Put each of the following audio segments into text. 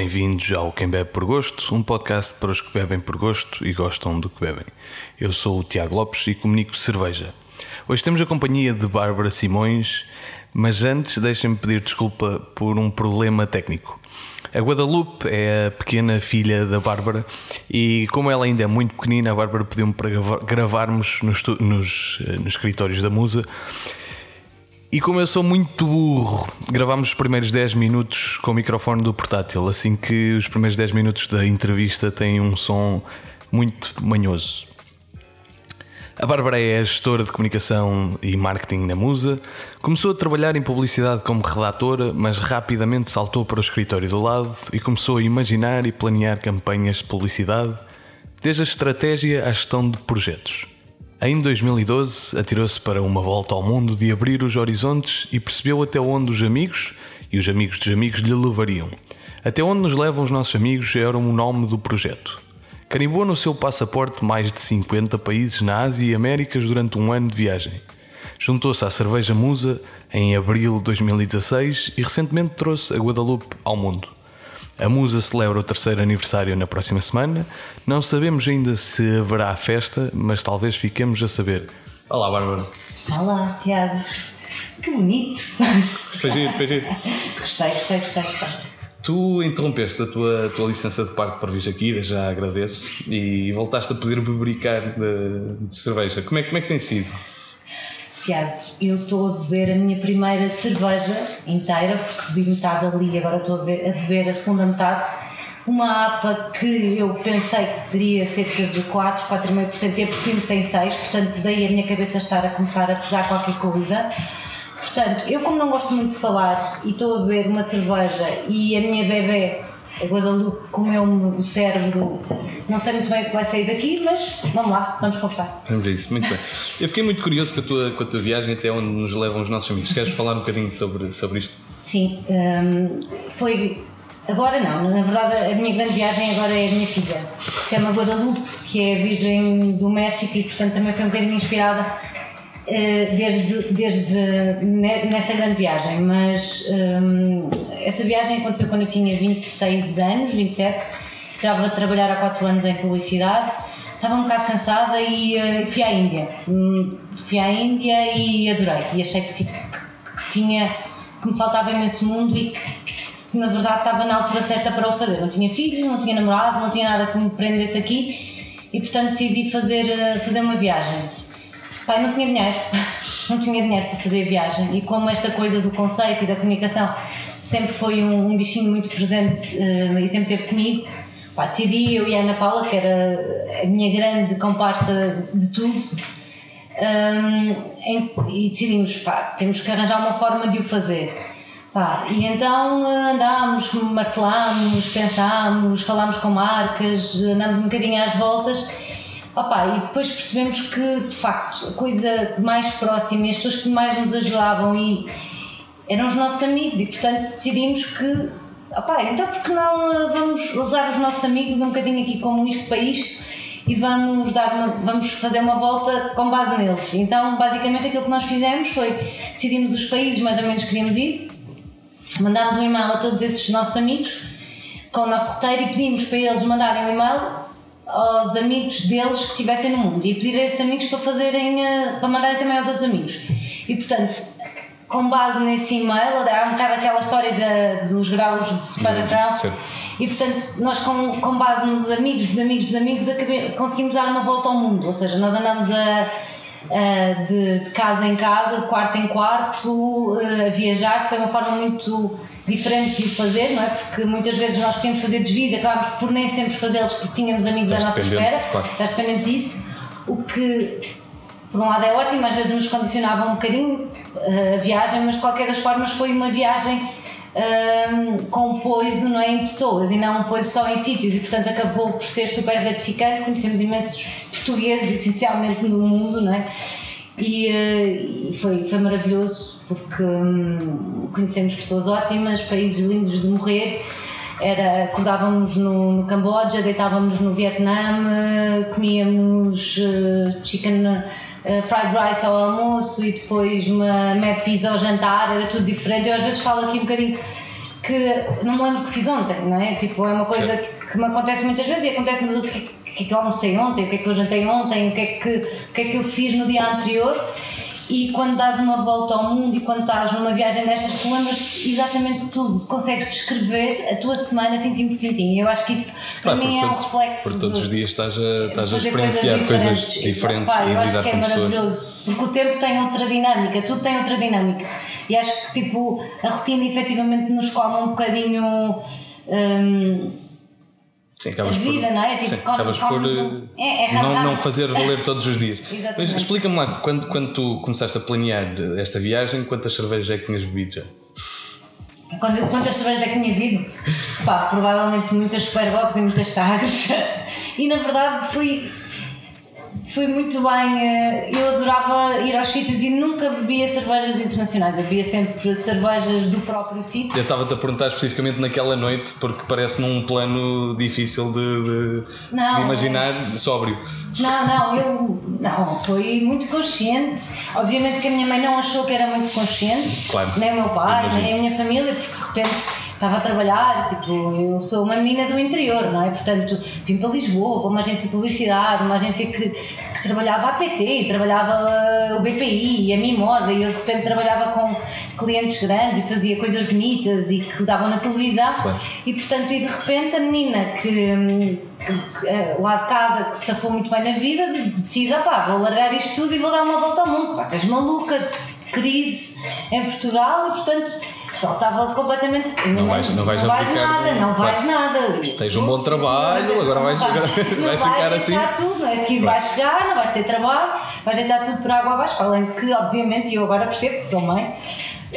Bem-vindos ao Quem Bebe por Gosto, um podcast para os que bebem por gosto e gostam do que bebem. Eu sou o Tiago Lopes e comunico cerveja. Hoje temos a companhia de Bárbara Simões, mas antes deixem-me pedir desculpa por um problema técnico. A Guadalupe é a pequena filha da Bárbara e, como ela ainda é muito pequenina, a Bárbara pediu-me para gravarmos nos, nos, eh, nos escritórios da Musa e como eu sou muito burro, gravámos os primeiros 10 minutos com o microfone do portátil, assim que os primeiros 10 minutos da entrevista têm um som muito manhoso. A Bárbara é gestora de comunicação e marketing na Musa. Começou a trabalhar em publicidade como redatora, mas rapidamente saltou para o escritório do lado e começou a imaginar e planear campanhas de publicidade, desde a estratégia à gestão de projetos. Em 2012, atirou-se para uma volta ao mundo de abrir os horizontes e percebeu até onde os amigos e os amigos dos amigos lhe levariam. Até onde nos levam os nossos amigos era o nome do projeto. Carimbou no seu passaporte mais de 50 países na Ásia e Américas durante um ano de viagem. Juntou-se à cerveja Musa em abril de 2016 e recentemente trouxe a Guadalupe ao mundo. A Musa celebra o terceiro aniversário na próxima semana. Não sabemos ainda se haverá festa, mas talvez fiquemos a saber. Olá, Bárbara. Olá, Tiago. Que bonito. Foi giro, foi giro. Gostei, gostei, gostei, gostei. Tu interrompeste a tua, a tua licença de parte para vir aqui, já agradeço, e voltaste a poder bebericar de, de cerveja. Como é, como é que tem sido? Tiago, eu estou a beber a minha primeira cerveja inteira, porque bebi metade ali, agora estou a beber, a segunda metade. Uma APA que eu pensei que teria cerca de 4, 4,5% e a perfume tem 6%, portanto daí a minha cabeça estar a começar a pesar qualquer coisa. Portanto, eu como não gosto muito de falar e estou a beber uma cerveja e a minha bebê a Guadalupe comeu-me o cérebro. Não sei muito bem o que vai sair daqui, mas vamos lá, vamos conversar. Vamos ver isso, muito bem. Eu fiquei muito curioso com a tua, com a tua viagem até onde nos levam os nossos amigos. Queres falar um bocadinho sobre, sobre isto? Sim, um, foi. Agora não, na verdade a minha grande viagem agora é a minha filha. Se chama Guadalupe, que é virgem do México e portanto também foi um bocadinho inspirada desde, desde nessa grande viagem, mas um, essa viagem aconteceu quando eu tinha 26 anos, 27, estava a trabalhar há 4 anos em publicidade, estava um bocado cansada e uh, fui à Índia. Um, fui à Índia e adorei, e achei que, tipo, que tinha, que me faltava imenso mundo e que, que na verdade estava na altura certa para o fazer. Não tinha filhos, não tinha namorado, não tinha nada que me prendesse aqui. E portanto decidi fazer, uh, fazer uma viagem pai não tinha dinheiro, não tinha dinheiro para fazer a viagem e como esta coisa do conceito e da comunicação sempre foi um, um bichinho muito presente uh, e sempre teve comigo, pá, decidi eu e a Ana Paula, que era a minha grande comparsa de tudo, um, ehm, em, e decidimos, pá, temos que arranjar uma forma de o fazer. Pá, e então eh, andámos, martelámos, pensámos, falámos com marcas, andámos um bocadinho às voltas Opa, e depois percebemos que, de facto, a coisa mais próxima e as pessoas que mais nos ajudavam e eram os nossos amigos e, portanto, decidimos que, opa, então por que não eh, vamos usar os nossos amigos um bocadinho aqui como isto para isto e vamos, dar uma, vamos fazer uma volta com base neles. Então, basicamente, aquilo que nós fizemos foi decidimos os países mais ou menos que queríamos ir, mandámos um e-mail a todos esses nossos amigos com o nosso roteiro e pedimos para eles mandarem um e-mail aos amigos deles que estivessem no mundo e pedir a esses amigos para fazerem, eh, para mandarem também aos outros amigos. E portanto, com base nesse e-mail, há um bocado aquela história de, dos graus de separação. Sim. E portanto, nós com, com base nos amigos dos amigos dos amigos acabei, conseguimos dar uma volta ao mundo. Ou seja, nós andamos a, a de, de, casa em casa, de quarto em quarto, eh, a viajar, que foi uma forma muito diferente de fazer, não é? Porque muitas vezes nós queríamos fazer desvios e acabámos por nem sempre fazê-los porque tínhamos amigos Estás à nossa espera, claro. estás dependente disso, o que por um lado é ótimo, às vezes nos condicionava um bocadinho uh, a viagem, mas de qualquer das formas foi uma viagem uh, com poiso não é, em pessoas e não um poiso só em sítios e portanto acabou por ser super gratificante, conhecemos imensos portugueses essencialmente no mundo, não é? E, uh, e foi, foi maravilhoso porque hum, conhecemos pessoas ótimas, países lindos de morrer. Era, acordávamos no, no Camboja, deitávamos no Vietnã, comíamos uh, chicken uh, fried rice ao almoço e depois uma mad pizza ao jantar, era tudo diferente. Eu às vezes falo aqui um bocadinho que não me lembro que fiz ontem, não é? Tipo, é uma coisa que, que me acontece muitas vezes e acontece-nos o que, que é que eu almocei ontem, o que é que eu jantei ontem, o que é que, o que, é que eu fiz no dia anterior e quando dás uma volta ao mundo e quando estás numa viagem destas, tu lembras exatamente de tudo, consegues descrever a tua semana tintim por tintim. Eu acho que isso para Claro, mim é um reflexo. Porque todos os dias estás a, estás a experienciar coisas diferentes. diferentes Pá, e eu acho lidar que é com pessoas. maravilhoso, porque o tempo tem outra dinâmica, tudo tem outra dinâmica. E acho que tipo, a rotina efetivamente nos come um bocadinho. hum, Sim, a acabas por, vida, não é? Tipo, sim, come- acabas por come- eh, é- é não, não fazer valer todos os dias. Mas explica-me lá, quando, quando tu começaste a planear esta viagem, quantas cervejas é que tinhas bebido já? Quando, quantas cervejas é que tinha bebido? Pá, provavelmente muitas Superbox e muitas sagres. E na verdade fui, fui muito bem. eh, Eu adorava ir aos sítios e nunca bebia cervejas internacionais. Eu bebia sempre cervejas do próprio sítio. Eu estava-te a perguntar especificamente naquela noite, porque parece-me um plano difícil de, de- Não. de imaginar sóbrio. Não, não, eu. Não, foi muito consciente. Obviamente que a minha mãe não achou que era muito consciente. Claro. Nem o meu pai, Imagino. nem a minha família, porque de repente estava a trabalhar. Tipo, eu sou uma menina do interior, não é? Portanto, vim para Lisboa, para uma agência de publicidade, uma agência que, que trabalhava a PT, trabalhava o BPI e a Mimosa, e eu de repente trabalhava com clientes grandes e fazia coisas bonitas e que davam na televisão. Claro. E portanto, e de repente a menina que, que- que, eh, lá de casa que se safou muito bem na vida de- decide, "Ah pá, vou largar isto tudo e vou dar uma volta ao mundo. Pá, estás maluca, crise em Portugal e portanto só estava completamente. Não vais- não vais abdicar nada, de- não vais nada. Tens um bom trabalho, agora vais- Não agora não vais ficar assim. tudo, não é? Seguir vais chegar, não vais ter trabalho, vais deitar tudo por água abaixo. Além de que, obviamente, eu agora percebo que sou mãe.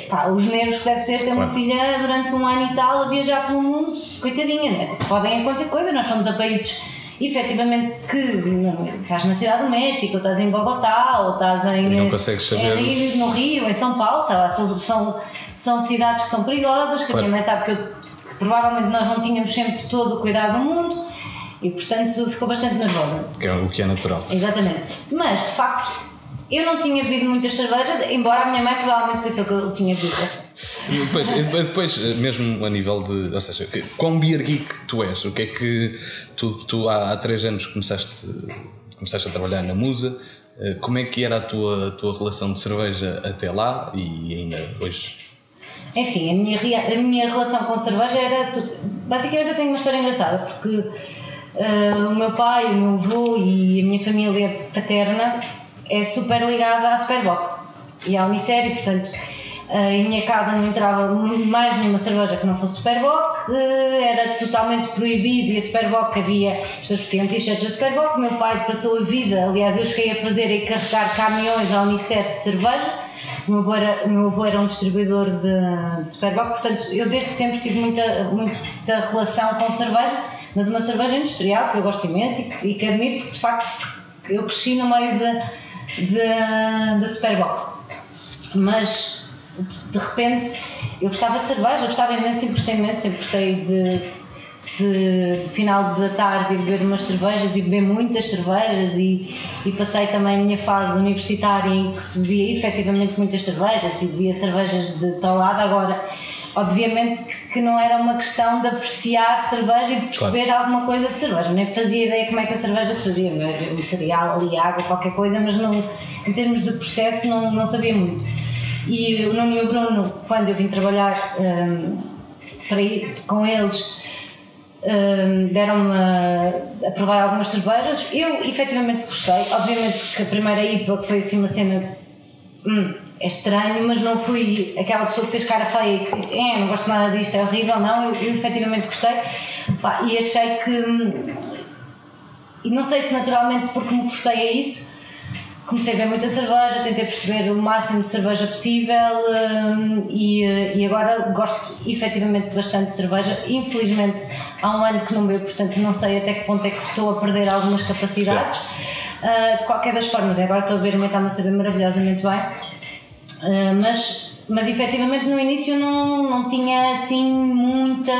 Pá, os nervos que deve ser ter uma Claro. filha durante um ano e tal a viajar pelo mundo, coitadinha, né? Podem acontecer coisas, nós fomos a países efetivamente que não, estás na cidade do México, ou estás em Bogotá, ou estás em, não consegues saber. em no Rio, em São Paulo, sei lá, são, são, são cidades que são perigosas, que Claro. a minha mãe sabe que, eu- que provavelmente nós não tínhamos sempre todo o cuidado do mundo e portanto ficou bastante nervosa. Que é o que é natural. Exatamente. Mas, de facto, eu não tinha bebido muitas cervejas, embora a minha mãe provavelmente pensou que eu tinha bebido. E depois, depois, mesmo a nível de. Ou seja, quão beer geek tu és? O que é que tu, tu há, há três anos começaste, começaste a trabalhar na Musa? eh, Como é que era a tua, a tua relação de cerveja até lá e ainda hoje? É assim, a minha, a minha relação com cerveja era. Basicamente, eu tenho uma história engraçada, porque ah, o meu pai, o meu avô e a minha família paterna é super ligada à Superboc e à Unicério, portanto. ah, em minha casa não entrava mais nenhuma cerveja que não fosse Superboc, ah, era totalmente proibido e a Superboc havia, as pessoas vestiam t-shirts da Superboc. Meu pai passou a vida, aliás, eu cheguei a fazer e carregar caminhões à Unicef de cerveja. O meu avô era, meu avô era um distribuidor de, de Superboc, portanto, eu desde sempre tive muita, muita relação com cerveja, mas uma cerveja industrial que eu gosto imenso e que, e que admiro, porque de facto eu cresci no meio da de Superboc. Mas de, de repente eu gostava de cerveja, eu gostava imenso, sempre gostei imenso, sempre gostei de, de, de final da tarde ir beber umas cervejas e beber muitas cervejas e, e passei também a minha fase universitária em que se bebia efetivamente muitas cervejas e bebia cervejas de tal lado. Agora, obviamente que- não era uma questão de apreciar cerveja e de perceber alguma coisa de cerveja, nem fazia ideia como é que a cerveja se fazia, um cereal ali, água, qualquer coisa, mas não, em termos de processo não, não sabia muito. E o Nuno e o Bruno, quando eu vim trabalhar hum, para ir com eles, deram-me a, a provar algumas cervejas. Eu efetivamente gostei. Obviamente que a primeira IPA que foi assim uma cena. hum, é estranho, mas não fui aquela pessoa que fez cara feia e que disse: É, não gosto nada disto, é horrível. Não, eu, eu efetivamente gostei. Pá, e achei que. hum, E não sei se naturalmente se porque me forcei a isso, comecei a beber muita cerveja, tentei perceber o máximo de cerveja possível hum, e, e agora gosto efetivamente bastante de cerveja. Infelizmente há um ano que não bebo, portanto não sei até que ponto é que estou a perder algumas capacidades. Ah, de qualquer das formas, agora estou a ver uma está-me a saber maravilhosamente bem. Uh, mas, mas efetivamente no início não, não tinha assim muita,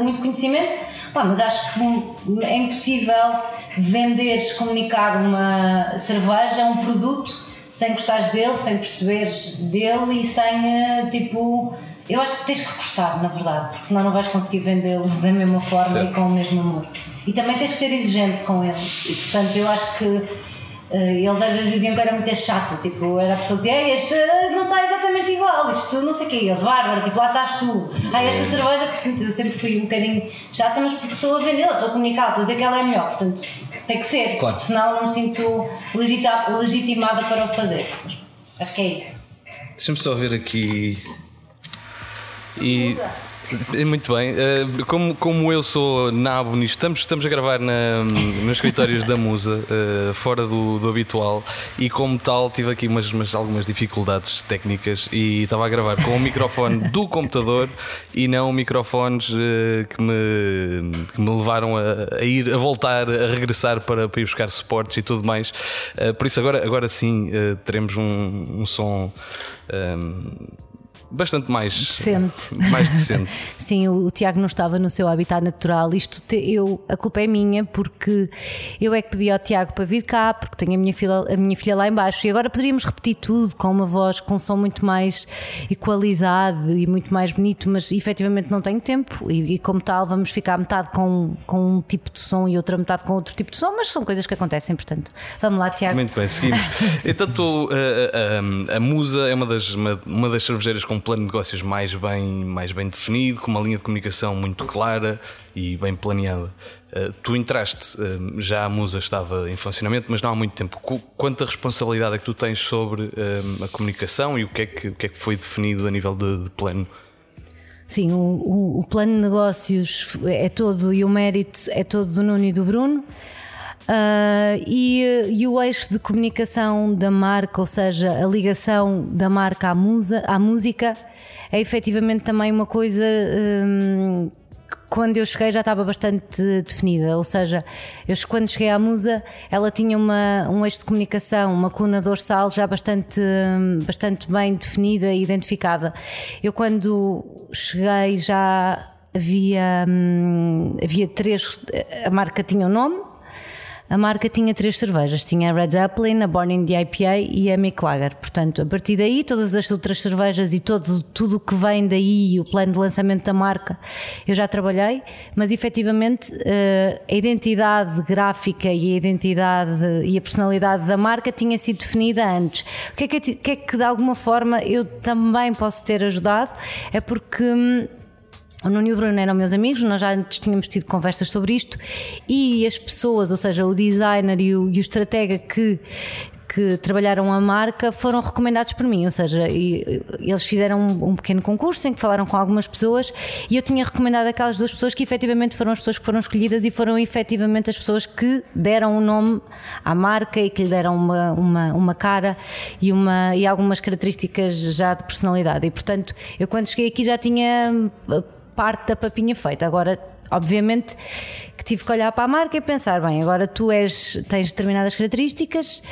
muito conhecimento, Pá, mas acho que é impossível venderes, comunicar uma cerveja, um produto, sem gostares dele, sem perceberes dele e sem uh, tipo eu acho que tens que gostar, na verdade, porque senão não vais conseguir vendê-los da mesma forma certo. e com o mesmo amor. E também tens que ser exigente com eles. E portanto, eu acho que uh, eles às vezes diziam que era muito chato, tipo, era a pessoa que dizia, este não está exatamente igual, isto não sei o quê, eles, bárbaro, tipo, lá estás tu. Ah, esta cerveja, portanto, eu sempre fui um bocadinho chata, mas porque estou a vendê-la, estou a comunicar, estou a dizer que ela é melhor, portanto, tem que ser, claro. senão não me sinto legitimada para o fazer. Acho que é isso. Deixa-me só ver aqui e. Muito bem, eh, como, como eu sou nabo nisto, estamos, estamos a gravar na, nos escritórios da Musa, eh, fora do, do habitual, e como tal tive aqui umas, umas, algumas dificuldades técnicas e estava a gravar com o microfone do computador e não microfones eh, que me, que me levaram a, a, ir, a voltar, a regressar para, para ir buscar suportes e tudo mais. Por isso agora, agora sim teremos um, um som. Um, bastante mais decente. Mais decente. Sim, o, o, Tiago não estava no seu habitat natural. Isto te, eu, a culpa é minha porque eu é que pedi ao Tiago para vir cá, porque tenho a minha filha, a minha filha lá embaixo e agora poderíamos repetir tudo com uma voz com um som muito mais equalizado e muito mais bonito, mas efetivamente não tenho tempo e, e como tal vamos ficar metade com, com um tipo de som e outra metade com outro tipo de som, mas são coisas que acontecem, portanto. Vamos lá, Tiago. Muito bem, seguimos. então, tu, a, a, a, a Musa é uma das, uma, uma das cervejeiras com plano de negócios mais bem, mais bem definido, com uma linha de comunicação muito clara e bem planeada. Uh, tu entraste, uh, já a Musa estava em funcionamento, mas não há muito tempo. Quanta responsabilidade é que tu tens sobre uh, a comunicação e o que, é que, o que é que foi definido a nível de, de plano? Sim, o, o, o, plano de negócios é todo e o mérito é todo do Nuno e do Bruno. Uh, e, e, o eixo de comunicação da marca, ou seja, a ligação da marca à, musa, à música, é efetivamente também uma coisa. Um, quando eu cheguei já estava bastante definida, ou seja, eu quando cheguei à Musa ela tinha uma, um eixo de comunicação, uma coluna dorsal já bastante, bastante bem definida e identificada. Eu quando cheguei já havia, hum, havia três, a marca tinha um nome, a marca tinha três cervejas: tinha a Red Zeppelin, a Born in the IPA e a Mick Lager. Portanto, a partir daí, todas as outras cervejas e todo, tudo o que vem daí, o plano de lançamento da marca, eu já trabalhei, mas efetivamente eh, a identidade gráfica e a identidade e a personalidade da marca tinha sido definida antes. O que é que, que, é que de alguma forma eu também posso ter ajudado? É porque hum, o Nuno e o Bruno eram meus amigos, nós já antes tínhamos tido conversas sobre isto e as pessoas, ou seja, o designer e o, e o estratega que, que trabalharam a marca foram recomendados por mim, ou seja, eles fizeram um, pequeno concurso em que falaram com algumas pessoas e eu tinha recomendado aquelas duas pessoas que efetivamente foram as pessoas que foram escolhidas e foram efetivamente as pessoas que deram o um nome à marca e que lhe deram uma, uma, uma cara e, uma, e algumas características já de personalidade. E portanto, eu quando cheguei aqui já tinha parte da papinha feita. Agora, obviamente, que tive que olhar para a marca e pensar: bem, agora tu és, tens determinadas características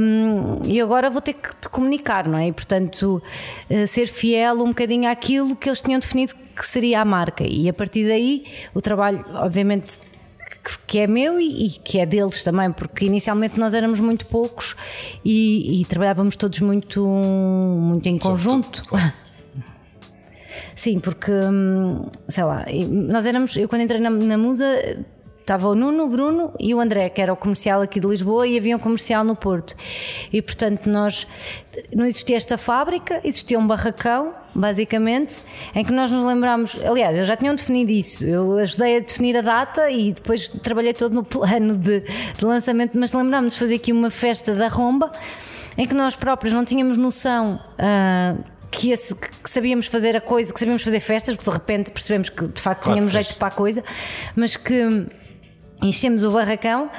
hum, e agora vou ter que te comunicar, não é? E, portanto, uh, ser fiel um bocadinho àquilo que eles tinham definido que seria a marca. E a partir daí, o trabalho, obviamente, que é meu e, que é deles também, porque inicialmente nós éramos muito poucos e, e trabalhávamos todos muito, muito em conjunto. Sim, porque, hum, sei lá, nós éramos, eu quando entrei na, na Musa estava o Nuno, o Bruno e o André, que era o comercial aqui de Lisboa e havia um comercial no Porto. E portanto, nós não existia esta fábrica, existia um barracão, basicamente, em que nós nos lembramos. Aliás, eu já tinham definido isso, eu ajudei a definir a data e depois trabalhei todo no plano de, de lançamento, mas lembrámos de fazer aqui uma festa da romba em que nós próprios não tínhamos noção. Uh, que, esse, que, sabíamos fazer a coisa, que sabíamos fazer festas, porque de repente percebemos que de facto claro, tínhamos jeito para a coisa, mas que enchemos o barracão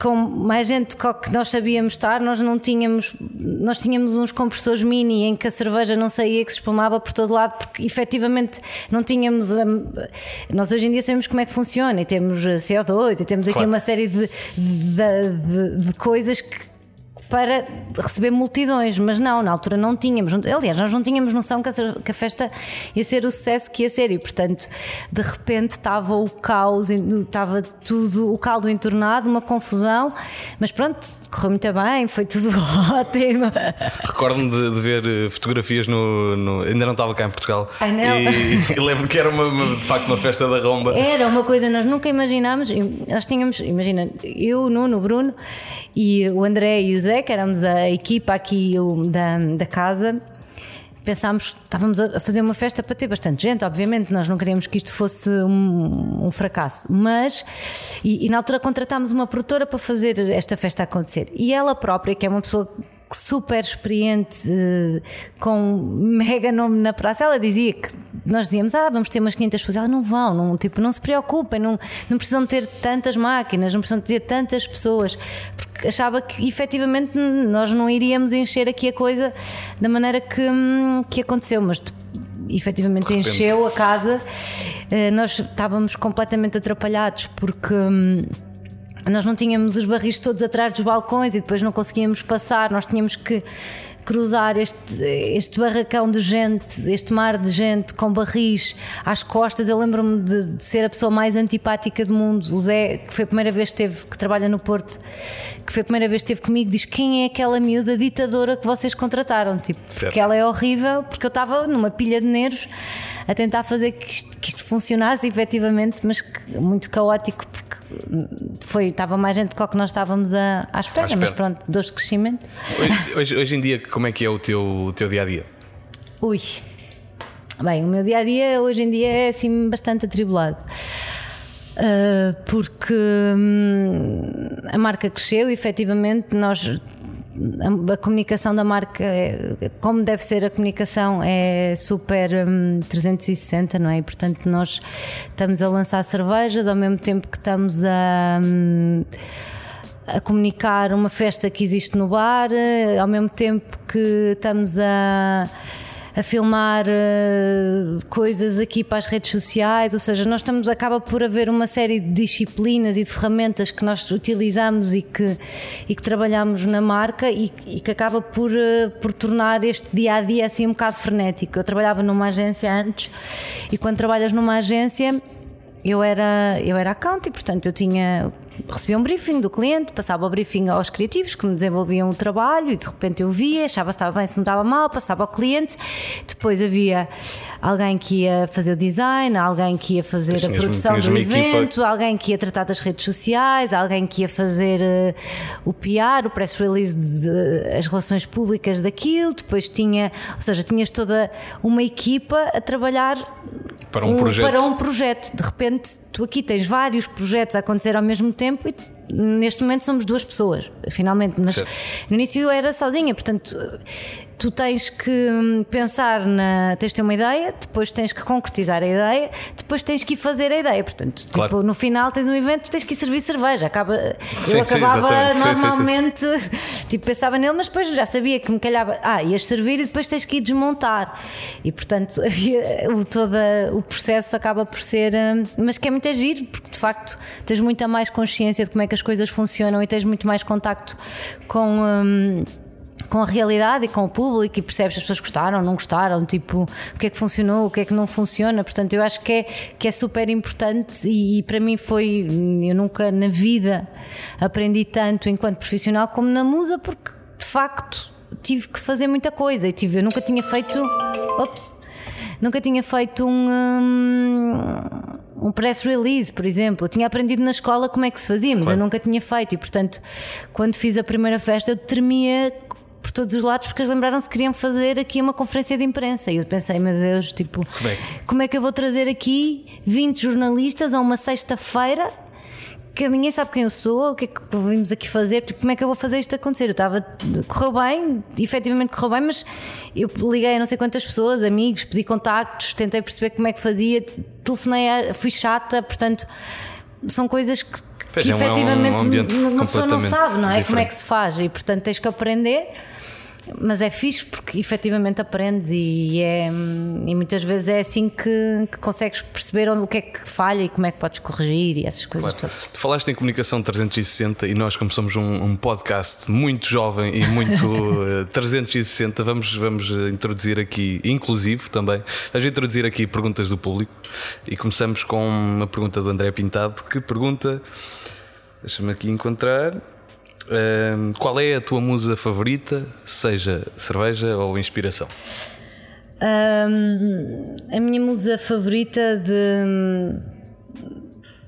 com mais gente que nós sabíamos estar, nós não tínhamos, nós tínhamos uns compressores mini em que a cerveja não saía, que se espumava por todo lado, porque efetivamente não tínhamos. Nós hoje em dia sabemos como é que funciona e temos CO2 e temos aqui claro. uma série de, de, de, de coisas que para receber multidões, mas não, na altura não tínhamos. Aliás, nós não tínhamos noção que a, festa ia ser o sucesso que ia ser e, portanto, de repente estava o caos, estava tudo, o caldo entornado, uma confusão, mas pronto, correu muito bem, foi tudo ótimo. Recordo-me de, de, ver eh, fotografias no, no, Ainda não estava cá em Portugal. Ai, não. E, e lembro que era uma, uma, de facto uma festa da romba. Era uma coisa, nós nunca imaginámos. Nós tínhamos, imagina, eu, o Nuno, o Bruno e o André e o Zé, que éramos a equipa aqui da, da casa pensámos que estávamos a fazer uma festa para ter bastante gente, obviamente, nós não queríamos que isto fosse um, um fracasso, mas e, e, na altura contratámos uma produtora para fazer esta festa acontecer. E ela própria, que é uma pessoa super experiente, eh, com mega nome na praça, ela dizia que nós dizíamos, ah, vamos ter umas 500 pessoas. Ela não vão, não, tipo, não se preocupem, não, não precisam ter tantas máquinas, não precisam ter tantas pessoas, porque achava que efetivamente nós não iríamos encher aqui a coisa da maneira que, hum, que aconteceu, mas efetivamente encheu a casa. Eh, nós estávamos completamente atrapalhados porque hum, nós não tínhamos os barris todos atrás dos balcões e depois não conseguíamos passar, nós tínhamos que cruzar este, este barracão de gente, este mar de gente com barris às costas. Eu lembro-me de, de, ser a pessoa mais antipática do mundo. O Zé, que foi a primeira vez que teve, que trabalha no Porto, que foi a primeira vez que esteve comigo, diz quem é aquela miúda ditadora que vocês contrataram? Tipo, certo. porque ela é horrível, porque eu estava numa pilha de nervos a tentar fazer que isto, que isto funcionasse efetivamente, mas que, muito caótico, porque foi, estava mais gente do que nós estávamos a, à, espera, à espera, mas pronto, dores de crescimento. Hoje, hoje, hoje, em dia, como é que é o teu, o teu dia a dia? Ui, bem, o meu dia a dia hoje em dia é assim bastante atribulado. Uh, porque hum, a marca cresceu e efetivamente nós a, a, comunicação da marca, é, como deve ser a comunicação, é super um, 360, não é? E, portanto, nós estamos a lançar cervejas ao mesmo tempo que estamos a. Um, a comunicar uma festa que existe no bar, ao mesmo tempo que estamos a a filmar uh, coisas aqui para as redes sociais, ou seja, nós estamos, acaba por haver uma série de disciplinas e de ferramentas que nós utilizamos e que, e que trabalhamos na marca e, e que acaba por, uh, por tornar este dia a dia assim um bocado frenético. Eu trabalhava numa agência antes e quando trabalhas numa agência eu era, eu era account e, portanto, eu tinha recebia um briefing do cliente, passava o briefing aos criativos que me desenvolviam o trabalho e de repente eu via, achava se estava bem, se não estava mal, passava ao cliente. Depois havia alguém que ia fazer o design, alguém que ia fazer a produção do evento, equipa. alguém que ia tratar das redes sociais, alguém que ia fazer uh, o PR, o press release, de, de, as relações públicas daquilo. Depois tinha, ou seja, tinhas toda uma equipa a trabalhar para um, um projeto. Para um projeto. De repente, tu aqui tens vários projetos a acontecer ao mesmo tempo e neste momento somos duas pessoas, finalmente. Mas certo. no início era sozinha, portanto tu tens que hum, pensar na. tens de ter uma ideia, depois tens que concretizar a ideia, depois tens que ir fazer a ideia. Portanto, claro. tipo, no final tens um evento, tens que ir servir cerveja. Acaba, sim, eu acabava sim, normalmente, sim, tipo, pensava nele, mas depois já sabia que me calhava, ah, ias servir e depois tens que ir desmontar. E portanto, havia o, todo o processo acaba por ser. Hum, mas que é muito agir, porque de facto tens muita mais consciência de como é que as coisas funcionam e tens muito mais contacto com. Hum, com a realidade e com o público e percebes as pessoas gostaram, não gostaram, tipo, o que é que funcionou, o que é que não funciona. Portanto, eu acho que é, que é super importante e, e para mim foi. Eu nunca na vida aprendi tanto enquanto profissional como na musa, porque de facto tive que fazer muita coisa e tive, eu nunca tinha feito. Ops, nunca tinha feito um, um, um press release, por exemplo. Eu tinha aprendido na escola como é que se fazia, mas claro. eu nunca tinha feito. E, portanto, quando fiz a primeira festa, eu tremia por todos os lados porque eles lembraram-se que queriam fazer aqui uma conferência de imprensa. E eu pensei, meu Deus, tipo, como é, como é que eu vou trazer aqui 20 jornalistas a uma sexta-feira? Que ninguém sabe quem eu sou, o que é que vimos aqui fazer, tipo, como é que eu vou fazer isto acontecer? Eu estava, correu bem, efetivamente correu bem, mas eu liguei a não sei quantas pessoas, amigos, pedi contactos, tentei perceber como é que fazia, telefonei, fui chata, portanto, são coisas que Pois que é efetivamente um, um uma pessoa não sabe, não é? Diferente. Como é que se faz e portanto tens que aprender. Mas é fixe porque efetivamente aprendes e, é, e muitas vezes é assim que, que consegues perceber onde, o que é que falha e como é que podes corrigir e essas coisas Claro. todas. Tu falaste em comunicação 360 e nós, como somos um, um podcast muito jovem e muito eh, 360, vamos, vamos eh, introduzir aqui, inclusive também, vamos introduzir aqui perguntas do público e começamos com uma pergunta do André Pintado que pergunta, deixa-me aqui encontrar. Qual é a tua musa favorita, seja cerveja ou inspiração? Hum, a minha musa favorita de,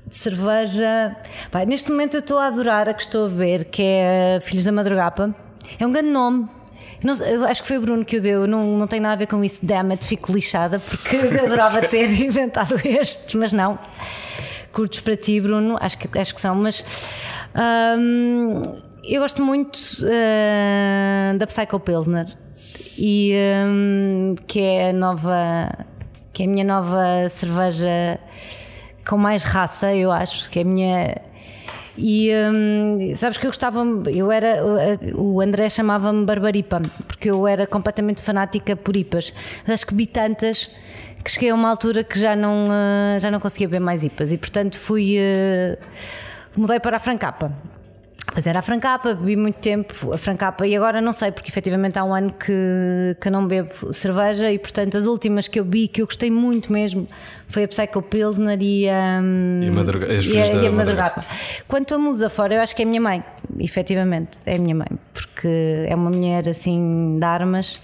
de cerveja. Pá, neste momento eu estou a adorar a que estou a beber, que é Filhos da Madrugapa. É um grande nome. Não acho que foi o Bruno que o deu, não, não tem nada a ver com isso. Damn it, fico lixada porque adorava ter inventado este, mas não. Curtos para ti, Bruno, acho que, acho que são, mas hum, eu gosto muito ah, da Psycho Pilsner e hum, que é a nova que é a minha nova cerveja com mais raça eu acho que é a minha e hum, sabes que eu gostava eu era o André chamava-me Barbaripa porque eu era completamente fanática por IPAs. Mas acho que vi tantas que cheguei a uma altura que já não ah, já não conseguia beber mais IPAs e portanto fui ah, mudei para a Francapa Pois era a Francapa, bebi muito tempo a Francapa e agora não sei, porque efetivamente há um ano que, que não bebo cerveja e portanto as últimas que eu bebi, que eu gostei muito mesmo, foi a Psycho Pilsner e a, E a e a, e a Madrugapa. Madrugapa. Quanto a musa fora, eu acho que é a minha mãe, efetivamente, é a minha mãe, porque é uma mulher assim de armas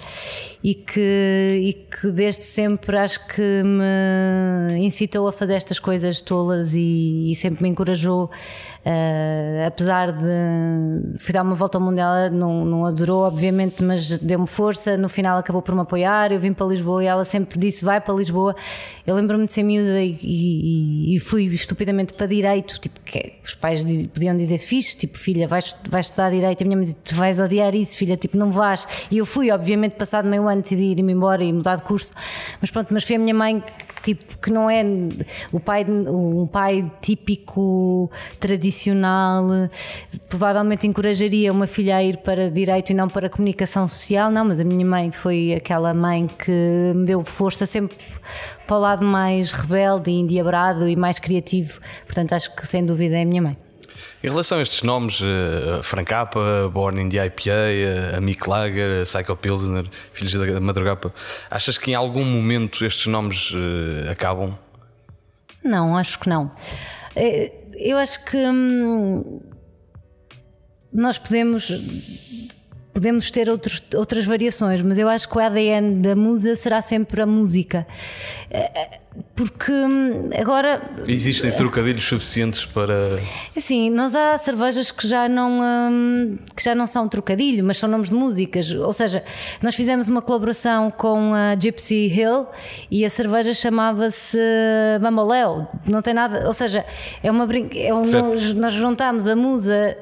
e que, e que desde sempre acho que me incitou a fazer estas coisas tolas e, e sempre me encorajou. eh, apesar de fui dar uma volta ao mundo, ela não, não adorou, obviamente, mas deu-me força. No final, acabou por me apoiar. Eu vim para Lisboa e ela sempre disse: Vai para Lisboa. Eu lembro-me de ser miúda e, e- e fui estupidamente para Direito. Tipo, que os pais di- podiam dizer: Fixe, tipo, filha, vais, vais estudar Direito. A minha mãe disse: Tu vais odiar isso, filha, tipo, não vais. E eu fui, obviamente, passado meio ano, decidi ir-me embora e mudar de curso. Mas pronto, mas foi a minha mãe tipo que não é o pai um pai típico tradicional provavelmente encorajaria uma filha a ir para direito e não para comunicação social não mas a minha mãe foi aquela mãe que me deu força sempre para o lado mais rebelde e endiabrado e mais criativo portanto acho que sem dúvida é a minha mãe Em relação a estes nomes, eh, a Francapa, Born in the IPA, eh, a Mick Lager, a Psycho Pilsner, Filhos da Madrugapa, achas que em algum momento estes nomes eh, acabam? Não, acho que não. Eh, Eu acho que hum, nós podemos podemos ter outros, outras variações, mas eu acho que o ADN da musa será sempre a música. Eh, eh, Porque hum, agora Existem trocadilhos suficientes para. Sim, nós há cervejas que já não hum, que já não são trocadilho, mas são nomes de músicas. Ou seja, nós fizemos uma colaboração com a Gypsy Hill e a cerveja chamava-se Bamboleo. Não tem nada, ou seja, é uma brin- é um, nós, nós juntamos a musa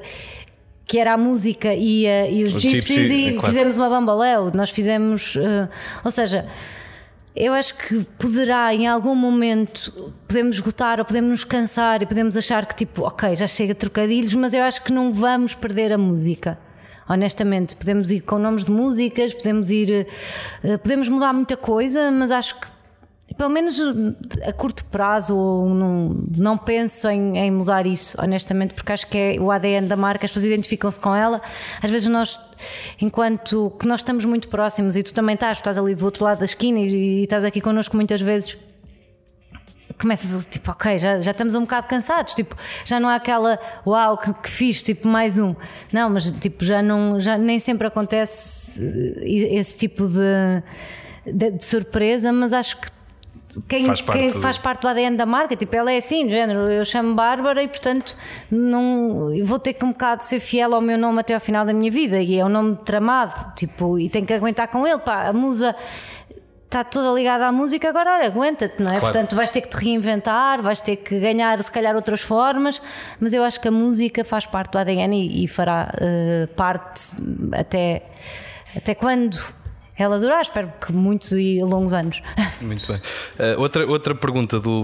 que era a música e, a- e os O gypsies gypsy, e é claro. fizemos uma bamboleo. Nós fizemos, eh, ou seja, eu acho que poderá em algum momento podemos esgotar ou podemos nos cansar e podemos achar que tipo, ok, já chega de trocadilhos, mas eu acho que não vamos perder a música. Honestamente, podemos ir com nomes de músicas, podemos ir, eh, podemos mudar muita coisa, mas acho que pelo menos a curto prazo não, não penso em, em mudar isso, honestamente, porque acho que é o ADN da marca, as pessoas identificam-se com ela. Às vezes nós, enquanto que nós estamos muito próximos e tu também estás, estás ali do outro lado da esquina e, e estás aqui connosco muitas vezes. Começas tipo, ok, já, já estamos um bocado cansados, tipo, já não há aquela uau que, que fiz, tipo, mais um. Não, mas tipo, já não, já nem sempre acontece eh, esse tipo de, de, de surpresa, mas acho que quem Faz parte quem do- faz parte do ADN da marca, tipo, ela é assim, de género, eu chamo Bárbara e portanto não vou ter que um bocado ser fiel ao meu nome até ao final da minha vida e é um nome tramado, tipo, e tenho que aguentar com ele, pá, a musa está toda ligada à música, agora olha, aguenta-te, não é? Claro. Portanto, vais ter que te reinventar, vais ter que ganhar se calhar outras formas, mas eu acho que a música faz parte do ADN e, e fará eh, parte até, até quando ela durar, espero que muitos e longos anos. Muito bem. Uh, outra, outra pergunta do,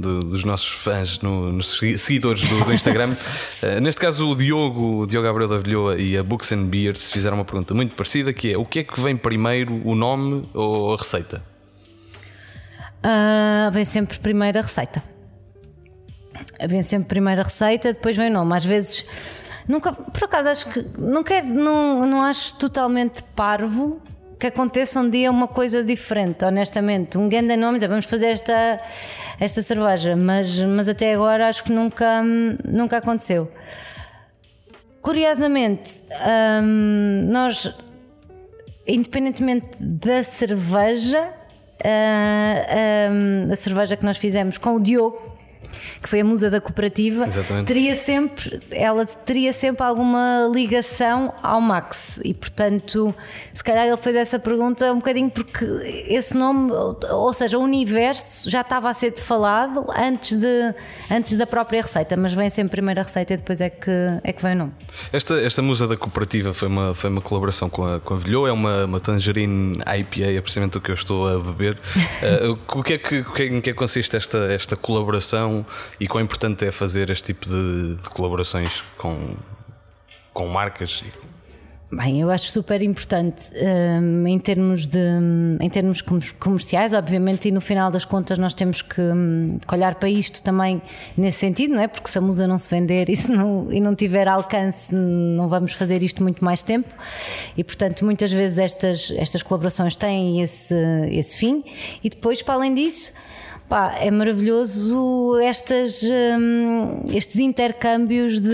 do, dos nossos fãs, no, nos seguidores do, do Instagram. uh, neste caso, o Diogo, o Diogo Abreu da Vilhoa e a Books and Beers fizeram uma pergunta muito parecida: que é o que é que vem primeiro, o nome ou a receita? Uh, vem sempre primeiro a receita. Vem sempre primeiro a receita, depois vem o nome. Às vezes. Nunca, por acaso acho que não quero, não, não acho totalmente parvo que aconteça um dia uma coisa diferente, honestamente. Um grande nome, vamos fazer esta, esta cerveja, mas, mas até agora acho que nunca, nunca aconteceu. Curiosamente, hum, nós, independentemente da cerveja, uh, hum, a cerveja que nós fizemos com o Diogo, que foi a musa da cooperativa, Exatamente. teria sempre, ela teria sempre alguma ligação ao Max e portanto, se calhar ele fez essa pergunta um bocadinho porque esse nome, ou seja, o universo já estava a ser falado antes, de, antes da própria receita, mas vem sempre primeiro a receita e depois é que, é que vem o nome. Esta, esta musa da cooperativa foi uma, foi uma colaboração com a, com a Vilhou, é uma, uma tangerine IPA, é precisamente o que eu estou a beber. uh, o que é que, o que é, em que consiste esta, esta colaboração e quão importante é fazer este tipo de, de colaborações com, com marcas? Bem, eu acho super importante um, em, termos de, em termos comerciais, obviamente, e no final das contas nós temos que, um, olhar para isto também nesse sentido, não é? Porque se a musa não se vender e, se não, e não tiver alcance, não vamos fazer isto muito mais tempo. E portanto, muitas vezes estas, estas colaborações têm esse, esse fim, e depois, para além disso Pá, é maravilhoso estas, um, estes intercâmbios de,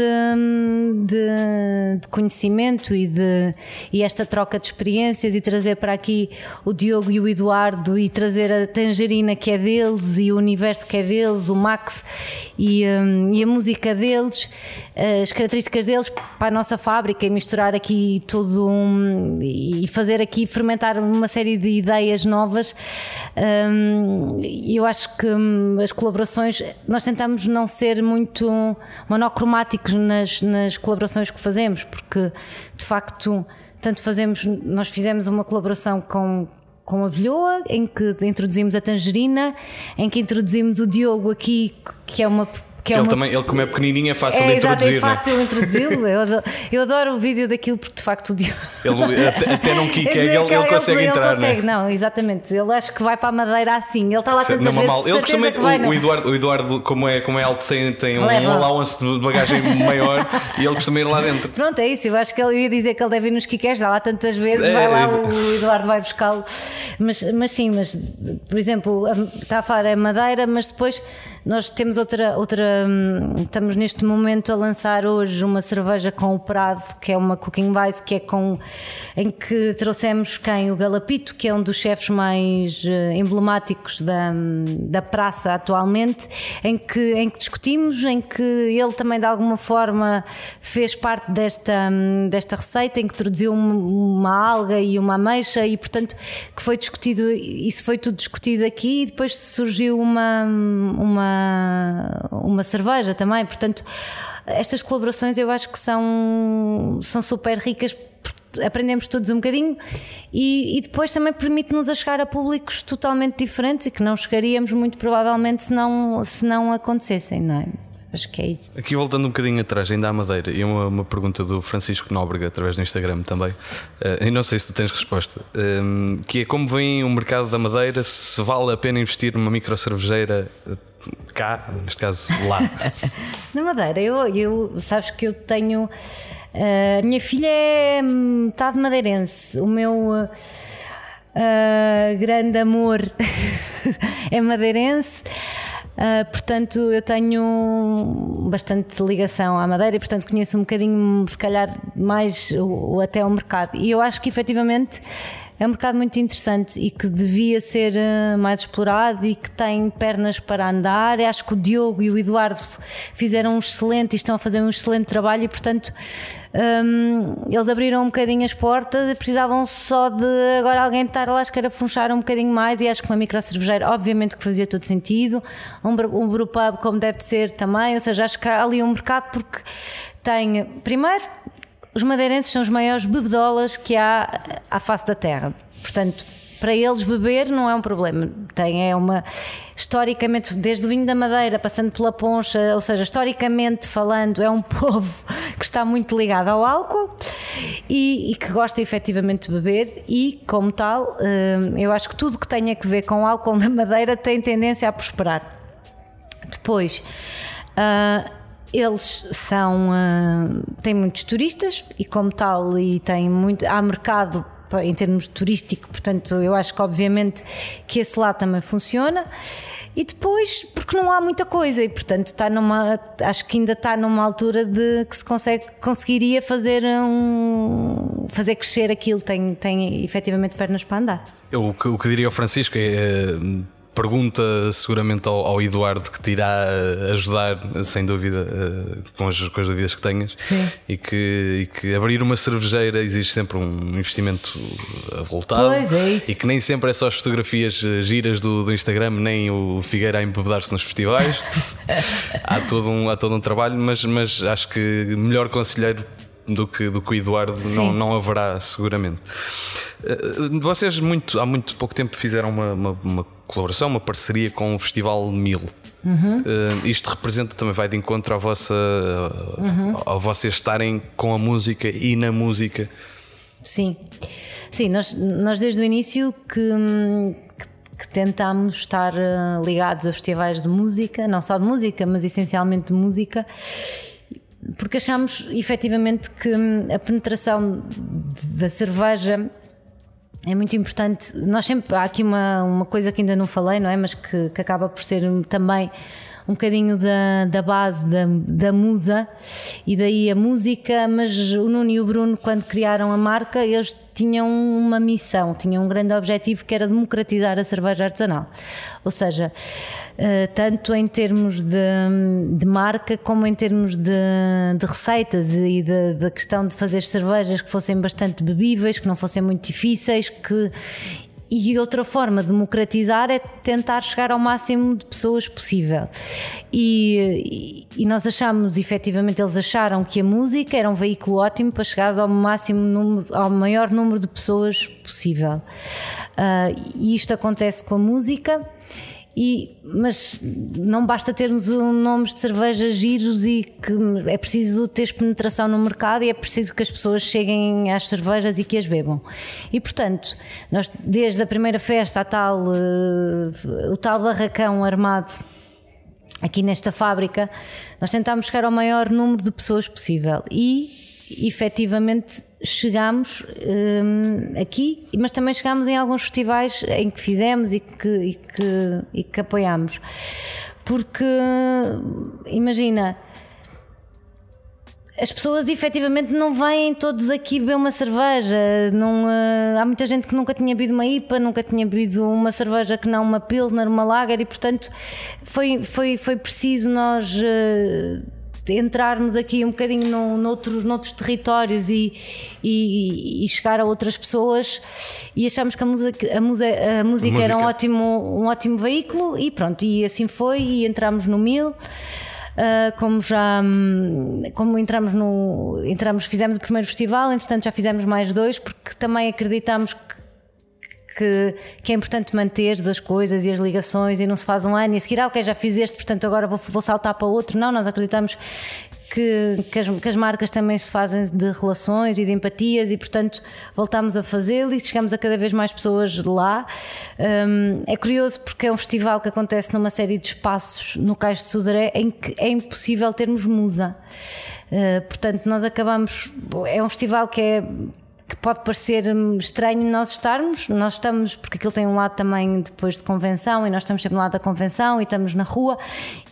de, de, conhecimento e, de, e esta troca de experiências e trazer para aqui o Diogo e o Eduardo e trazer a tangerina que é deles e o universo que é deles, o Max e, um, e a música deles, as características deles para a nossa fábrica e misturar aqui tudo um, e fazer aqui fermentar uma série de ideias novas. Um, eu acho acho que hum, as colaborações, nós tentamos não ser muito monocromáticos nas, nas colaborações que fazemos, porque de facto, tanto fazemos, nós fizemos uma colaboração com, com a Vilhoa, em que introduzimos a tangerina, em que introduzimos o Diogo aqui, que é uma que é ele, uma... também, ele, como é pequenininho, é fácil é, de introduzir. É fácil né? introduzi-lo. Eu, adoro, eu adoro o vídeo daquilo porque de facto o Diogo. Ele até, até não quica, ele, ele, ele, consegue ele entrar. Consegue, né? não, exatamente. Ele acho que vai para a madeira assim. Ele está lá tantas não, vezes. Mal. Ele costuma, vai, o, o, Eduardo, o Eduardo, como é, como é alto, tem, tem um, um allowance de bagagem maior e ele costuma ir lá dentro. Pronto, é isso. Eu acho que ele ia dizer que ele deve ir nos quiqués, já lá tantas vezes, é, vai lá, é, o Eduardo vai buscá-lo. Mas, mas sim, mas por exemplo, está a falar é madeira, mas depois nós temos outra, outra. Hum, estamos neste momento a lançar hoje uma cerveja com o Prado, que é uma cooking base, que é com. em que trouxemos quem? O Galapito, que é um dos chefes mais eh, emblemáticos da, da praça atualmente, em que, em que discutimos, em que ele também de alguma forma fez parte desta, hum, desta receita, em que introduziu uma alga e uma ameixa e, portanto, que foi discutido, isso foi tudo discutido aqui e depois surgiu uma. uma uma, cerveja também. Portanto, estas colaborações eu acho que são, são super ricas aprendemos todos um bocadinho e, e depois também permite-nos a chegar a públicos totalmente diferentes e que não chegaríamos muito provavelmente se não, se não acontecessem, não é? Acho que é isso. Aqui voltando um bocadinho atrás, ainda à Madeira, e uma, uma pergunta do Francisco Nóbrega através do Instagram também, uh, e não sei se tu tens resposta, um, que é como vem o mercado da Madeira, se vale a pena investir numa micro cervejeira eh, cá, neste caso lá? Na Madeira, eu, eu sabes que eu tenho. Uh, a minha filha é metade madeirense, o meu. Uh, grande amor é madeirense. Uh, portanto, eu tenho bastante ligação à Madeira e, portanto, conheço um bocadinho, se calhar, mais o, até o mercado. E eu acho que efetivamente é um mercado muito interessante e que devia ser uh, mais explorado e que tem pernas para andar. Eu acho que o Diogo e o Eduardo fizeram um excelente e estão a fazer um excelente trabalho e, portanto, um, eles abriram um bocadinho as portas. E precisavam só de agora alguém estar lá escarafunchar um bocadinho mais e acho que uma micro cervejeira obviamente que fazia todo sentido. Um, um brewpub como deve ser também. Ou seja, acho que há ali um mercado porque tem primeiro os madeirenses são os maiores bebedolas que há à face da terra. Portanto, para eles beber não é um problema. Tem é uma historicamente desde o vinho da Madeira, passando pela Poncha, ou seja, historicamente falando, é um povo que está muito ligado ao álcool e, e que gosta efetivamente de beber e como tal, hum, eu acho que tudo que tenha a ver com álcool na Madeira tem tendência a prosperar. Depois, uh, eles são uh, têm muitos turistas e como tal e tem muito há mercado em termos turístico, portanto, eu acho que obviamente que esse lá também funciona. E depois, porque não há muita coisa, e portanto está numa. Acho que ainda está numa altura de que se consegue, conseguiria fazer um. fazer crescer aquilo, tem, tem efetivamente pernas para andar. Eu, o, que, o que diria ao Francisco é pergunta seguramente ao, ao, Eduardo que te irá ajudar, sem dúvida, eh, com as, com as dúvidas que tenhas. Sim. E que, e que abrir uma cervejeira exige sempre um investimento voltado. Pois é isso. E que nem sempre é só as fotografias eh, giras do, do Instagram, nem o Figueira a embebedar-se nos festivais. há, todo um, há todo um trabalho, mas, mas acho que melhor conselheiro do que, do que o Eduardo não, não haverá, seguramente. Eh, vocês muito, há muito pouco tempo fizeram uma, uma, uma colaboração, uma parceria com o Festival Mil. Uhum. Uh, isto representa também, vai de encontro à vossa, uhum. a, a vocês estarem com a música e na música. Sim, sim, nós, nós desde o início que, que, que tentámos estar eh, ligados a festivais de música, não só de música, mas essencialmente de música porque achamos efetivamente que a penetração da cerveja é muito importante. Nós sempre há aqui uma, uma coisa que ainda não falei, não é? Mas que, que acaba por ser também um bocadinho da, da base da, da musa e daí a música, mas o Nuno e o Bruno, quando criaram a marca, eles tinham uma missão, tinham um grande objetivo que era democratizar a cerveja artesanal. Ou seja, eh, tanto em termos de, de marca como em termos de, de receitas e da questão de fazer cervejas que fossem bastante bebíveis, que não fossem muito difíceis, que e outra forma de democratizar é tentar chegar ao máximo de pessoas possível. E, e, nós achamos, efetivamente, eles acharam que a música era um veículo ótimo para chegar ao máximo número, ao maior número de pessoas possível. Uh, e isto acontece com a música. E, mas não basta termos um nomes de cervejas giros e que é preciso ter penetração no mercado e é preciso que as pessoas cheguem às cervejas e que as bebam. E portanto, nós desde a primeira festa a tal, uh, o tal barracão armado aqui nesta fábrica, nós tentámos chegar ao maior número de pessoas possível e efetivamente chegámos um, aqui, mas também chegámos em alguns festivais em que fizemos e que, e que, e que apoiámos. Porque, imagina, as pessoas efetivamente não vêm todos aqui beber uma cerveja. Não, uh, há muita gente que nunca tinha bebido uma IPA, nunca tinha bebido uma cerveja que não uma Pilsner, uma Lager, e portanto foi, foi, foi preciso nós. Uh, entrarmos aqui um bocadinho no, noutros, noutros territórios e, e, e, chegar a outras pessoas e achamos que a música, a música, a música, era um ótimo, um ótimo veículo e pronto, e assim foi e entramos no Mil. Uh, como já como entramos no entramos fizemos o primeiro festival entretanto já fizemos mais dois porque também acreditamos que que, que, é importante manter as coisas e as ligações e não se faz um ano e a seguir, ah, ok, já fiz este, portanto agora vou, vou saltar para outro. Não, nós acreditamos que, que, as, que, as, marcas também se fazem de relações e de empatias e, portanto, voltamos a fazê-lo e chegamos a cada vez mais pessoas lá. Um, é curioso porque é um festival que acontece numa série de espaços no Cais de Sudaré em que é impossível termos musa. Uh, portanto, nós acabamos. É um festival que é que pode parecer estranho nós estarmos, nós estamos, porque aquilo tem um lado também depois de convenção, e nós estamos sempre no lado da convenção, e estamos na rua,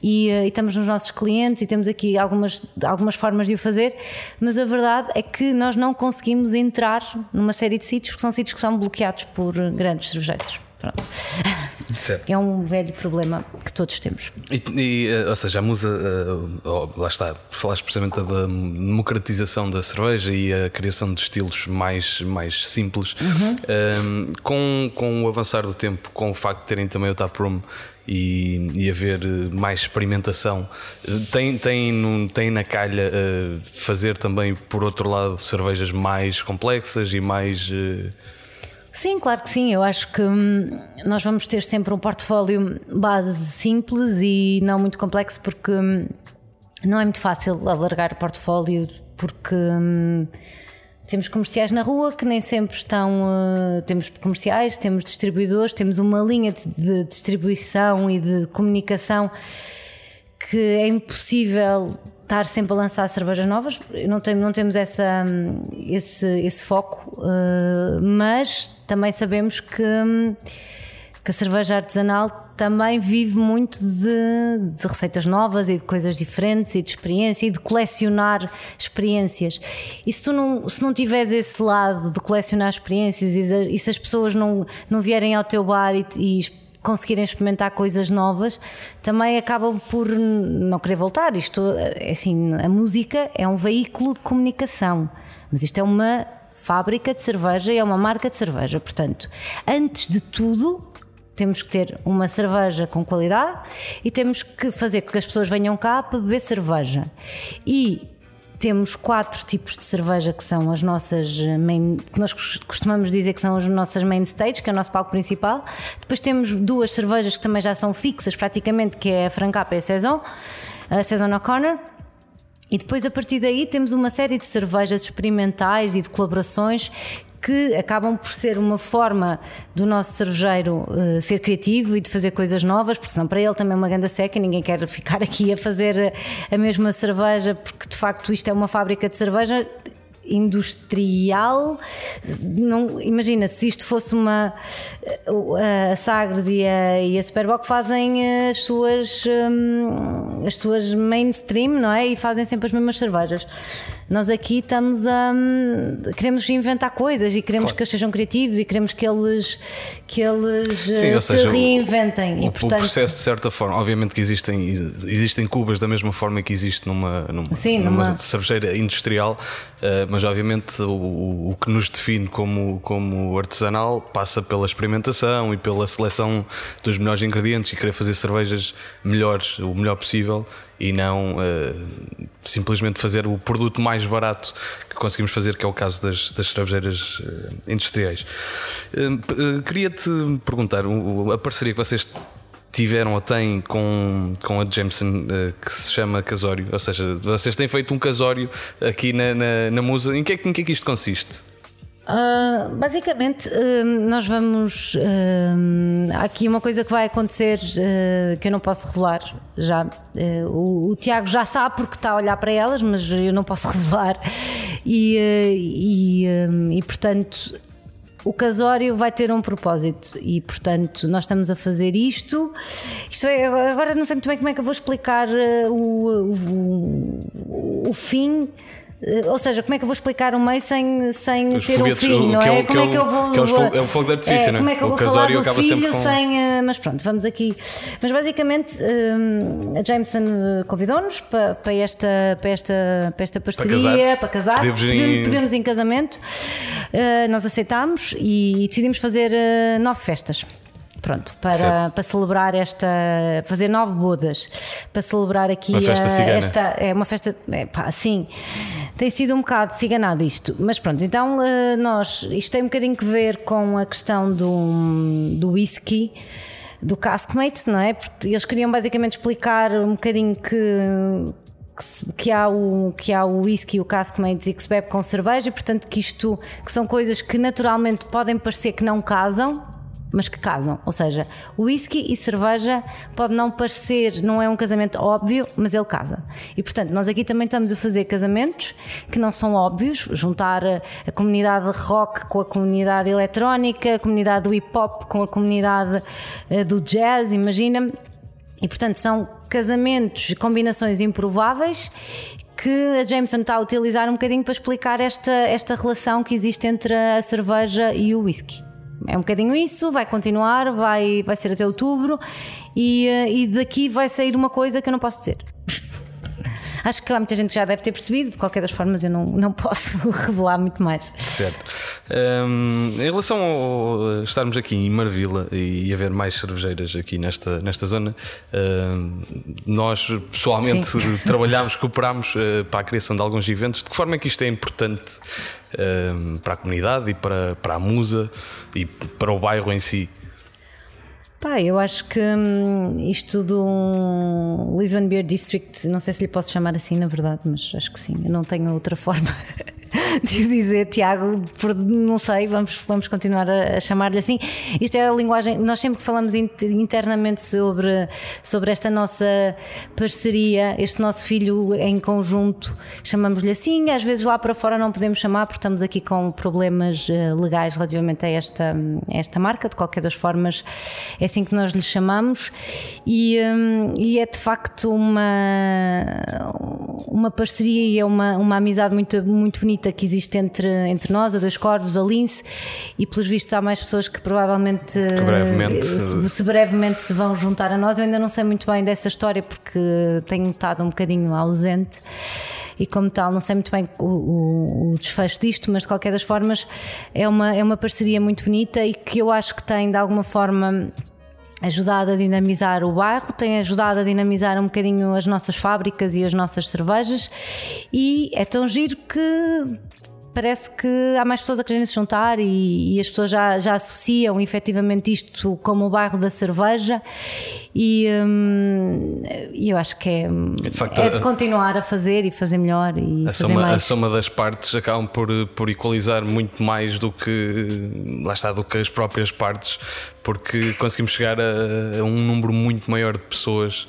e, eh, e, estamos nos nossos clientes, e temos aqui algumas, algumas formas de o fazer, mas a verdade é que nós não conseguimos entrar numa série de sítios, porque são sítios que são bloqueados por grandes cervejeiros. Pronto. Certo. É um velho problema que todos temos. E, e eh, ou seja, a musa, uh, lá está, falaste precisamente da democratização da cerveja e a criação de estilos mais, mais simples. Uhum. com, com o avançar do tempo, com o facto de terem também o taproom e, e haver mais experimentação. Tem, tem, tem na calha fazer também, por outro lado, cervejas mais complexas e mais. Sim, claro que sim. Eu acho que hum, nós vamos ter sempre um portfólio base simples e não muito complexo, porque hum, não é muito fácil alargar portfólio, porque. Hum, temos comerciais na rua que nem sempre estão. Uh, temos comerciais, temos distribuidores, temos uma linha de, distribuição e de comunicação que é impossível estar sempre a lançar cervejas novas. Não, tem, não temos essa, esse, esse foco, uh, mas também sabemos que, que a cerveja artesanal também vive muito de, de, receitas novas e de coisas diferentes e de experiência e de colecionar experiências. E se tu não, se não tiveres esse lado de colecionar experiências e, de, e se as pessoas não, não vierem ao teu bar e, e conseguirem experimentar coisas novas, também acabam por não querer voltar. Isto, é assim, a música é um veículo de comunicação, mas isto é uma fábrica de cerveja e é uma marca de cerveja. Portanto, antes de tudo, temos que ter uma cerveja com qualidade e temos que fazer com que as pessoas venham cá para beber cerveja. E temos quatro tipos de cerveja que são as nossas main, que nós costumamos dizer que são as nossas main stage, que é o nosso palco principal. Depois temos duas cervejas que também já são fixas praticamente, que é a Francapa e a Saison, a Saison O'Connor. E depois a partir daí temos uma série de cervejas experimentais e de colaborações que acabam por ser uma forma do nosso cervejeiro uh, ser criativo e de fazer coisas novas, porque senão para ele também é uma ganda seca, ninguém quer ficar aqui a fazer a mesma cerveja, porque de facto isto é uma fábrica de cerveja industrial. Não, imagina, se isto fosse uma. A Sagres e a, e a Superboc fazem as suas, um, as suas mainstream, não é? E fazem sempre as mesmas cervejas. Nós aqui estamos a. queremos inventar coisas e queremos claro. que eles sejam criativos e queremos que eles, que eles Sim, se seja, reinventem. O, e, portanto, o processo, de certa forma, obviamente que existem, existem cubas da mesma forma que existe numa, numa, Sim, numa, numa cervejeira industrial, uh, mas obviamente o, o que nos define como, como artesanal passa pela experimentação e pela seleção dos melhores ingredientes e querer fazer cervejas melhores, o melhor possível e não uh, simplesmente fazer o produto mais barato que conseguimos fazer, que é o caso das, das cervejeiras uh, industriais. Uh, Queria-te perguntar, a parceria que vocês tiveram ou têm com, com a Jameson que se chama Casório, ou seja, vocês têm feito um casório aqui na, na, na Musa, em que, é, em que é que isto consiste? Uh, basicamente, uh, nós vamos. Uh, há aqui uma coisa que vai acontecer que eu não posso revelar já. O, o, Tiago já sabe porque está a olhar para elas, mas eu não posso revelar. E, e, e portanto, o casório vai ter um propósito e, portanto, nós estamos a fazer isto. Isto é, agora não sei muito bem como é que eu vou explicar o, o, o fim eh, ou seja, como é que eu vou explicar o meio sem, sem ter um filho, não é? é como é que eu vou. É, o fogo de artifício, é, não é? Como é que eu vou falar do filho com... sem. Eh, mas pronto, vamos aqui. Mas basicamente um, a Jameson convidou-nos para, para, esta, para, esta, para esta parceria, para casar, para casar. Pedimos, pedimos em casamento. Uh, nós aceitámos e decidimos fazer uh, nove festas. Pronto, para, para celebrar esta. fazer nove bodas, para celebrar aqui uma festa a, esta. É uma festa. É, pá, sim, tem sido um bocado ciganado isto, mas pronto, então eh, nós. Isto tem um bocadinho que ver com a questão do, do whisky do Caskmates, não é? Porque eles queriam basicamente explicar um bocadinho que, que há o que há o whisky, o caskmates e que se bebe com cerveja, e portanto que isto que são coisas que naturalmente podem parecer que não casam, mas que casam. Ou seja, whisky e cerveja pode não parecer, não é um casamento óbvio, mas ele casa. E portanto, nós aqui também estamos a fazer casamentos que não são óbvios, juntar a, comunidade rock com a comunidade eletrónica, a comunidade do hip hop com a comunidade uh, do jazz, imagina. E portanto, são casamentos, combinações improváveis que a Jameson está a utilizar um bocadinho para explicar esta, esta relação que existe entre a cerveja e o whisky é um bocadinho isso, vai continuar, vai, vai ser até outubro e, eh, e daqui vai sair uma coisa que eu não posso dizer. Acho que muita gente já deve ter percebido, de qualquer das formas eu não, não posso revelar muito mais. Certo. Um, em relação a estarmos aqui em Marvila e haver mais cervejeiras aqui nesta, nesta zona, um, nós pessoalmente Sim. trabalhámos, cooperámos uh, para a criação de alguns eventos. De que forma é que isto é importante um, para a comunidade e para, para a musa e para o bairro em si? Pá, eu acho que hum, isto do Lisbon Beer District, não sei se lhe posso chamar assim na verdade, mas acho que sim, eu não tenho outra forma de dizer, Tiago, não sei, vamos, vamos continuar a, a chamar-lhe assim. Isto é a linguagem, nós sempre que falamos inter- internamente sobre, sobre esta nossa parceria, este nosso filho em conjunto, chamamos-lhe assim, às vezes lá para fora não podemos chamar porque estamos aqui com problemas eh, legais relativamente a esta, a esta marca, de qualquer das formas, é assim que nós lhe chamamos, e, hum, e é de facto uma, uma parceria e é uma, uma amizade muito, muito bonita que existe entre, entre nós, a Dois Corvos, a Lince, e pelos vistos há mais pessoas que provavelmente brevemente- se, se brevemente se vão juntar a nós. Eu ainda não sei muito bem dessa história porque tenho estado um bocadinho ausente. E como tal, não sei muito bem o, o- o desfecho disto, mas de qualquer das formas é uma, é uma parceria muito bonita e que eu acho que tem de alguma forma ajudado a dinamizar o bairro, tem ajudado a dinamizar um bocadinho as nossas fábricas e as nossas cervejas e é tão giro que parece que há mais pessoas a quererem se juntar e, e as pessoas já, já associam efetivamente isto como o bairro da cerveja e hum, eu acho que é, De facto, é de a- continuar a fazer e fazer melhor e A fazer soma, a mais. soma das partes acabam por, por equalizar muito mais do que lá está do que as próprias partes, porque conseguimos chegar a, a um número muito maior de pessoas.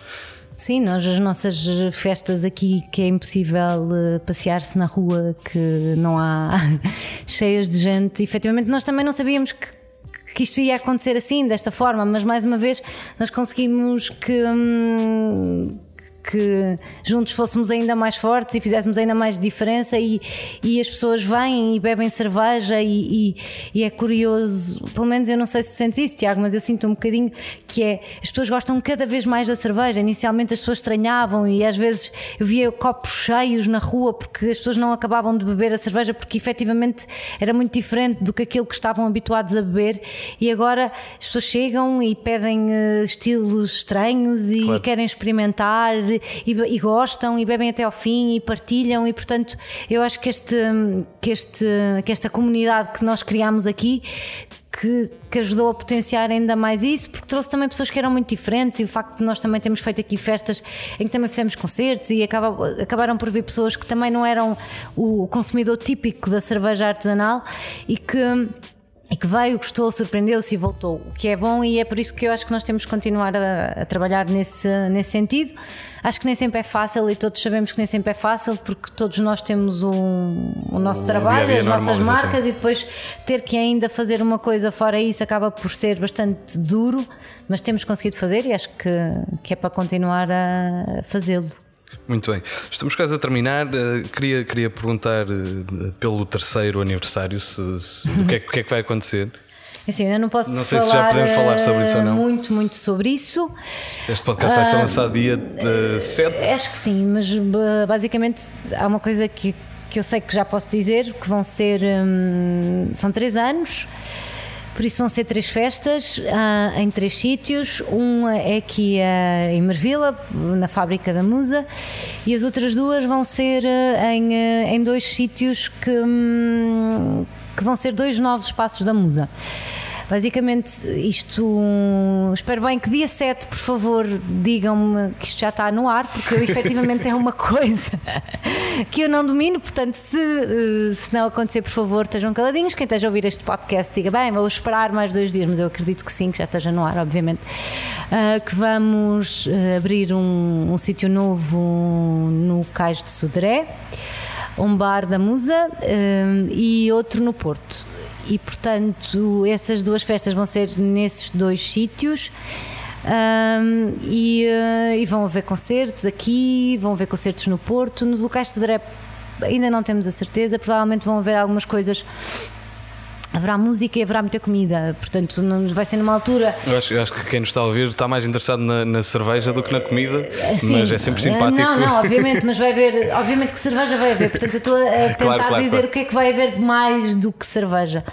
Sim, nós as nossas festas aqui que é impossível eh, passear-se na rua, que não há cheias de gente, efetivamente nós também não sabíamos que, que isto ia acontecer assim, desta forma, mas mais uma vez nós conseguimos que. hum, que juntos fôssemos ainda mais fortes e fizéssemos ainda mais diferença e, e as pessoas vêm e bebem cerveja e, e- e é curioso, pelo menos eu não sei se sentes isso Tiago, mas eu sinto um bocadinho que é, as pessoas gostam cada vez mais da cerveja, inicialmente as pessoas estranhavam e às vezes eu via copos cheios na rua porque as pessoas não acabavam de beber a cerveja porque efetivamente era muito diferente do que aquilo que estavam habituados a beber e agora as pessoas chegam e pedem eh, estilos estranhos e Claro. querem experimentar e, e gostam e bebem até ao fim e partilham e portanto eu acho que este que este que esta comunidade que nós criamos aqui que, que ajudou a potenciar ainda mais isso, porque trouxe também pessoas que eram muito diferentes e o facto de nós também termos feito aqui festas em que também fizemos concertos e acaba, acabaram por vir pessoas que também não eram o consumidor típico da cerveja artesanal e que e que veio, gostou, surpreendeu-se e voltou, o que é bom e é por isso que eu acho que nós temos que continuar a, a trabalhar nesse, nesse sentido. Acho que nem sempre é fácil e todos sabemos que nem sempre é fácil porque todos nós temos um, o nosso O trabalho, dia-a-dia as normal, nossas exatamente. marcas e depois ter que ainda fazer uma coisa fora isso acaba por ser bastante duro, mas temos conseguido fazer e acho que, que é para continuar a fazê-lo. Muito bem, estamos quase a terminar. Eh, queria, queria perguntar eh, pelo terceiro aniversário se, se- o, que é, que- o que é que vai acontecer. Assim, eu não posso Não sei falar, se já podemos falar sobre isso ou eh, não. muito, muito sobre isso. Este podcast vai ser lançado dia eh, 7. Acho que sim, mas ba- basicamente há uma coisa que, que eu sei que já posso dizer, que vão ser hum, são três anos. Por isso vão ser três festas ah, em três sítios. Uma é aqui ah, em Marvila, na fábrica da Musa, e as outras duas vão ser ah, em, em dois sítios que, hum, que vão ser dois novos espaços da Musa. Basicamente, isto. Espero bem que dia 7, por favor, digam-me que isto já está no ar, porque eu, efetivamente é uma coisa que eu não domino. Portanto, se, eh, se não acontecer, por favor, estejam caladinhos. Quem esteja a ouvir este podcast, diga bem, vou esperar mais dois dias, mas eu acredito que sim, que já esteja no ar, obviamente. Ah, que vamos eh, abrir um, um sítio novo no Cais de Sodré um bar da Musa hum, e outro no Porto. E portanto, essas duas festas vão ser nesses dois sítios. hum, e, eh, e vão haver concertos aqui, vão haver concertos no Porto, nos locais de Cedré ainda não temos a certeza, provavelmente vão haver algumas coisas haverá música e haverá muita comida. Portanto, não vai ser numa altura. Eu acho, eu acho que quem nos está a ouvir está mais interessado na, na cerveja do que na comida, Assim, mas é sempre simpático. Não, não, obviamente, mas vai haver, obviamente que cerveja vai haver. Portanto, eu estou a tentar Claro, claro, dizer claro. o que é que vai haver mais do que cerveja.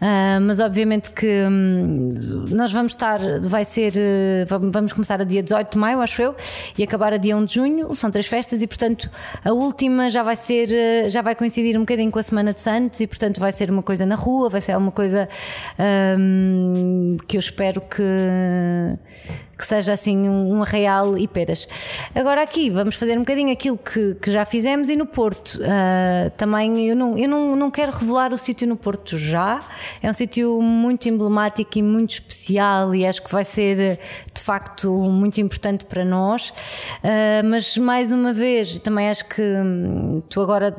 Ah, mas obviamente que hum, nós vamos estar, vai ser, eh, vam- vamos começar a dia 18 de maio, acho eu, e acabar a dia 1 de junho, são três festas e portanto a última já vai ser, eh, já vai coincidir um bocadinho com a Semana de Santos e portanto vai ser uma coisa na rua, vai ser uma coisa hum, que eu espero que que seja assim um, arraial e peras. Agora aqui vamos fazer um bocadinho aquilo que, que já fizemos e no Porto. Ah, também eu, não, eu não, não quero revelar o sítio no Porto já, é um sítio muito emblemático e muito especial e acho que vai ser de facto muito importante para nós, Ah, mas mais uma vez também acho que hum, tu agora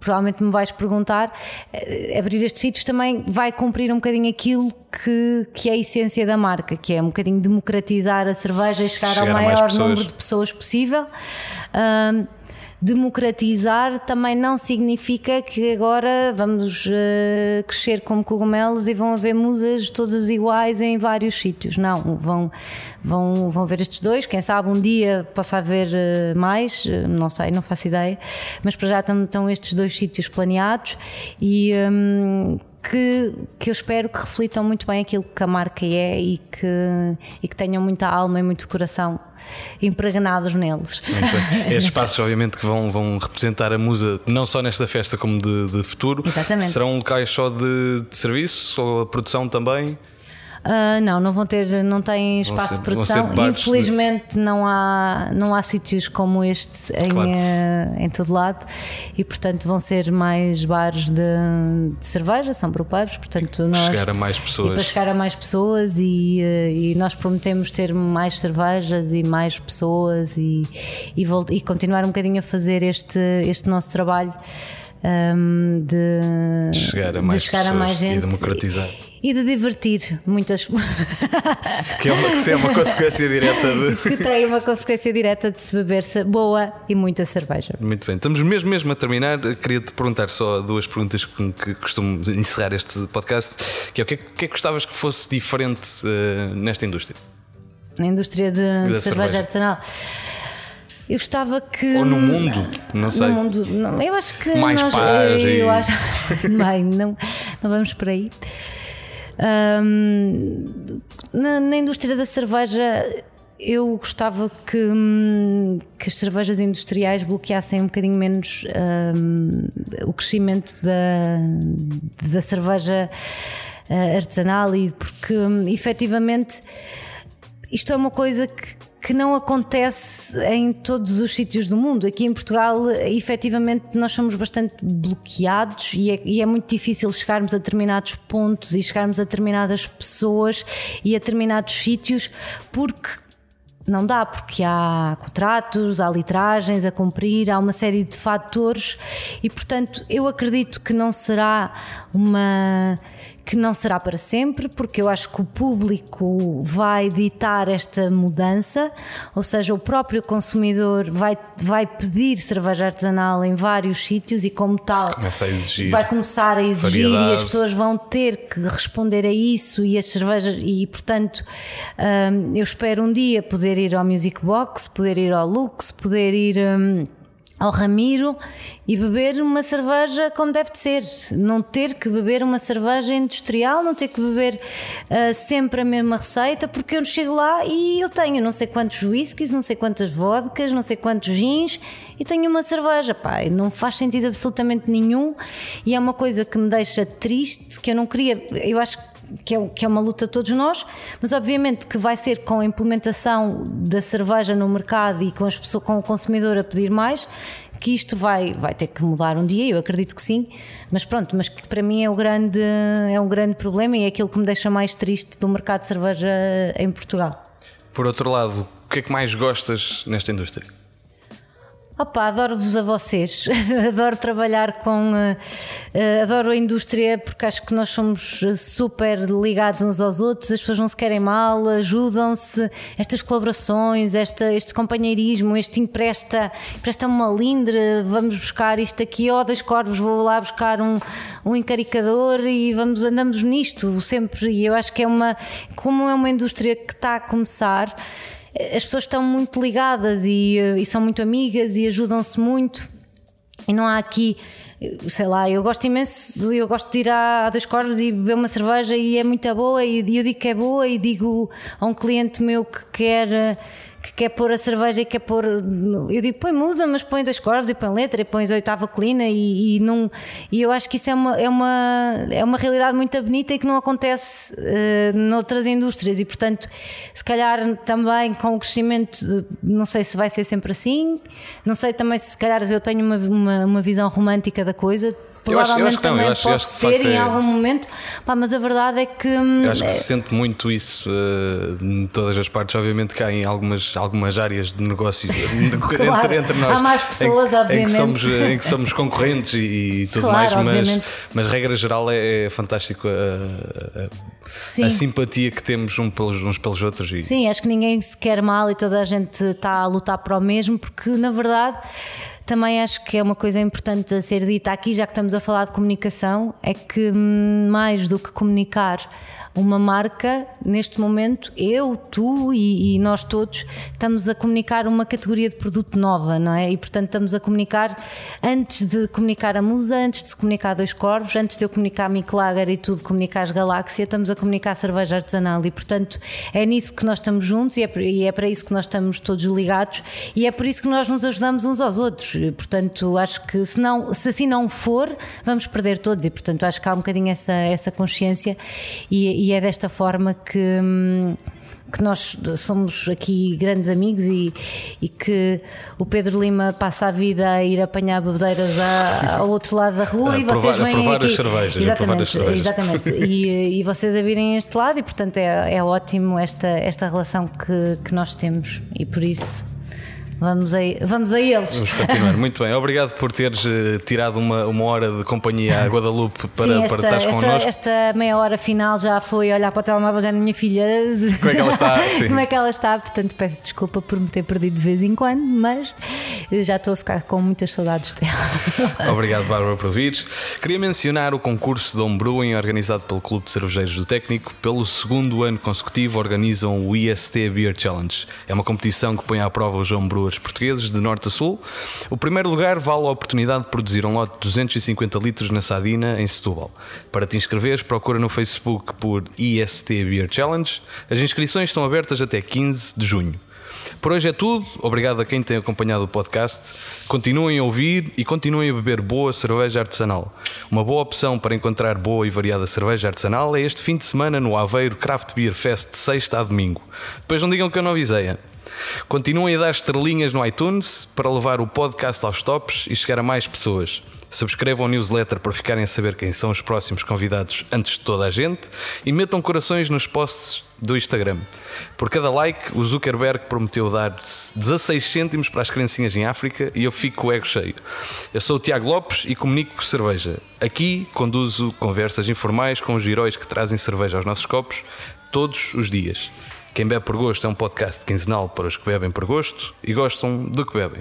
provavelmente me vais perguntar, eh, abrir estes sítios também vai cumprir um bocadinho aquilo que, que é a essência da marca, que é um bocadinho democratizar a cerveja e chegar, Chegar ao maior número de pessoas possível. Ahm, democratizar também não significa que agora vamos eh, crescer como cogumelos e vão haver musas todas iguais em vários sítios. Não, vão, vão, vão ver estes dois. Quem sabe um dia possa haver eh, mais, eh, não sei, não faço ideia, mas para já estão, estão estes dois sítios planeados e. hum, que, que eu espero que reflitam muito bem aquilo que a marca é e que, e que tenham muita alma e muito coração impregnados neles. Estes espaços, obviamente, que vão, vão representar a musa não só nesta festa como de, de futuro. Exatamente. Serão locais só de, de serviço ou a produção também? Ah, não, não vão ter, não têm espaço ser- de produção. bares de- Infelizmente não há, não há sítios como este em, Claro. eh, em todo lado e portanto vão ser mais bares de, de cerveja, são brewpubs, portanto nós Chegar a mais e para pessoas. chegar a mais pessoas e, eh, e nós prometemos ter mais cervejas e mais pessoas e, e, e continuar um bocadinho a fazer este, este nosso trabalho ahm, de, De chegar a mais chegar a pessoas mais e gente democratizar. e de divertir muitas Que é uma, que é uma consequência direta de. que tem uma consequência direta de se beber boa e muita cerveja. Muito bem, estamos mesmo, mesmo a terminar. Queria-te perguntar só duas perguntas com que costumo encerrar este podcast: que é o que é, que é que gostavas que fosse diferente eh, nesta indústria? Na indústria de, de cerveja, cerveja. artesanal. Eu gostava que. Ou no mundo? Não sei. No mundo, não, eu acho que. Mais nós, eu, e- eu acho. Bem, não, não vamos por aí. Na, na indústria da cerveja. Eu gostava que, hum, que as cervejas industriais bloqueassem um bocadinho menos hum, o crescimento da, da cerveja eh, artesanal e porque hum, efetivamente isto é uma coisa que, que não acontece em todos os sítios do mundo. Aqui em Portugal, efetivamente, nós somos bastante bloqueados e é, e é muito difícil chegarmos a determinados pontos e chegarmos a determinadas pessoas e a determinados sítios porque não dá, porque há contratos, há litragens a cumprir, há uma série de fatores e, portanto, eu acredito que não será uma. Que não será para sempre, porque eu acho que o público vai ditar esta mudança, ou seja, o próprio consumidor vai, vai pedir cerveja artesanal em vários sítios e, como tal, exigir vai começar a exigir e variedade. as pessoas vão ter que responder a isso e as cervejas e portanto hum, eu espero um dia poder ir ao Music Box, poder ir ao Lux, poder ir hum, ao Ramiro e beber uma cerveja como deve de ser, não ter que beber uma cerveja industrial, não ter que beber ah, sempre a mesma receita, porque eu chego lá e eu tenho não sei quantos whiskies, não sei quantas vodkas, não sei quantos gins e tenho uma cerveja, pá, não faz sentido absolutamente nenhum. E é uma coisa que me deixa triste, que eu não queria, eu acho que é, que é uma luta de todos nós, mas obviamente que vai ser com a implementação da cerveja no mercado e com, as pessoas, com o consumidor a pedir mais, que isto vai, vai ter que mudar um dia, eu acredito que sim, mas pronto, mas que para mim é, o grande, é um grande problema e é aquilo que me deixa mais triste do mercado de cerveja em Portugal. Por outro lado, o que é que mais gostas nesta indústria? Opa, adoro-vos a vocês, adoro trabalhar com. Uh, uh, adoro a indústria porque acho que nós somos super ligados uns aos outros, as pessoas não se querem mal, ajudam-se. Estas colaborações, esta, este companheirismo, este empresta, empresta uma lindre, vamos buscar isto aqui, ó, oh, dois corvos, vou lá buscar um, um encaricador e vamos, andamos nisto sempre. E eu acho que é uma. Como é uma indústria que está a começar as pessoas estão muito ligadas e, eh, e são muito amigas e ajudam-se muito. E não há aqui, sei lá, eu gosto imenso, eu gosto de ir a, Dois Corvos e beber uma cerveja e é muito boa e eu digo que é boa e digo a um cliente meu que quer que quer pôr a cerveja e quer pôr. Eu digo, põe musa, mas põe dois corvos e põe letra e põe a oitava colina e, e, não, e eu acho que isso é uma, é, uma, é uma realidade muito bonita e que não acontece uh, noutras indústrias e, portanto, se calhar também com o crescimento, não sei se vai ser sempre assim, não sei também se, se calhar eu tenho uma, uma, uma visão romântica da coisa provavelmente eu acho, eu acho também não, eu acho, posso ter em é... algum momento, pá, mas a verdade é que. Hum, eu acho que é... se sente muito isso uh, em todas as partes. Obviamente que há em algumas, algumas áreas de negócios claro, entre, entre, nós. Há mais pessoas, em, obviamente. Em que, somos, em que somos concorrentes e, e tudo claro, mais, mas, mas regra geral é, é fantástico a, a, a, simpatia que temos uns pelos, uns pelos outros. E... Sim, acho que ninguém se quer mal e toda a gente está a lutar para o mesmo, porque na verdade também acho que é uma coisa importante a ser dita aqui, já que estamos a falar de comunicação, é que hum, mais do que comunicar uma marca, neste momento, eu, tu e, e, nós todos estamos a comunicar uma categoria de produto nova, não é? E portanto estamos a comunicar, antes de comunicar a Musa, antes de comunicar Dois Corvos, antes de eu comunicar a Miklager e tudo comunicar as Galáxia, estamos a comunicar a cerveja artesanal e portanto é nisso que nós estamos juntos e é, e é para isso que nós estamos todos ligados e é por isso que nós nos ajudamos uns aos outros. Portanto, acho que se, não, se assim não for, vamos perder todos e portanto acho que há um bocadinho essa, essa consciência e, e é desta forma que. Hum, que nós somos aqui grandes amigos e, e, que o Pedro Lima passa a vida a ir apanhar bebedeiras ao outro lado da rua a e vocês vêm provar aqui. As cervejas, exatamente, as cervejas. exatamente. E, e, vocês a virem este lado e portanto é, é ótimo esta, esta relação que, que nós temos e por isso Vamos a, vamos a eles. Vamos continuar. Muito bem. Obrigado por teres uh, tirado uma, uma hora de companhia a Guadalupe para, Sim, esta, para estar connosco. Esta meia hora final já foi olhar para o telemóvel já da minha filha. Como é que ela está? Como é que ela está? Portanto, peço desculpa por me ter perdido de vez em quando, mas já estou a ficar com muitas saudades dela. Obrigado, Bárbara, por vires. Queria mencionar o concurso de Homebrewing organizado pelo Clube de Cervejeiros do Técnico. Pelo segundo ano consecutivo, organizam o IST Beer Challenge. É uma competição que põe à prova os homebrewers portugueses de norte a sul. O primeiro lugar vale a oportunidade de produzir um lote de 250 litros na Sadina, em Setúbal. Para te inscreveres, procura no Facebook por IST Beer Challenge. As inscrições estão abertas até 15 de junho. Por hoje é tudo. Obrigado a quem tem acompanhado o podcast. Continuem a ouvir e continuem a beber boa cerveja artesanal. Uma boa opção para encontrar boa e variada cerveja artesanal é este fim de semana no Aveiro Craft Beer Fest de sexta a domingo. Depois não digam que eu não avisei. Continuem a dar estrelinhas no iTunes para levar o podcast aos tops e chegar a mais pessoas. Subscrevam o newsletter para ficarem a saber quem são os próximos convidados antes de toda a gente e metam corações nos posts do Instagram. Por cada like, o Zuckerberg prometeu dar 16 cêntimos para as criancinhas em África e eu fico com o ego cheio. Eu sou o Tiago Lopes e comunico cerveja. Aqui conduzo conversas informais com os heróis que trazem cerveja aos nossos copos todos os dias. Quem Bebe por Gosto é um podcast quinzenal para os que bebem por gosto e gostam do que bebem.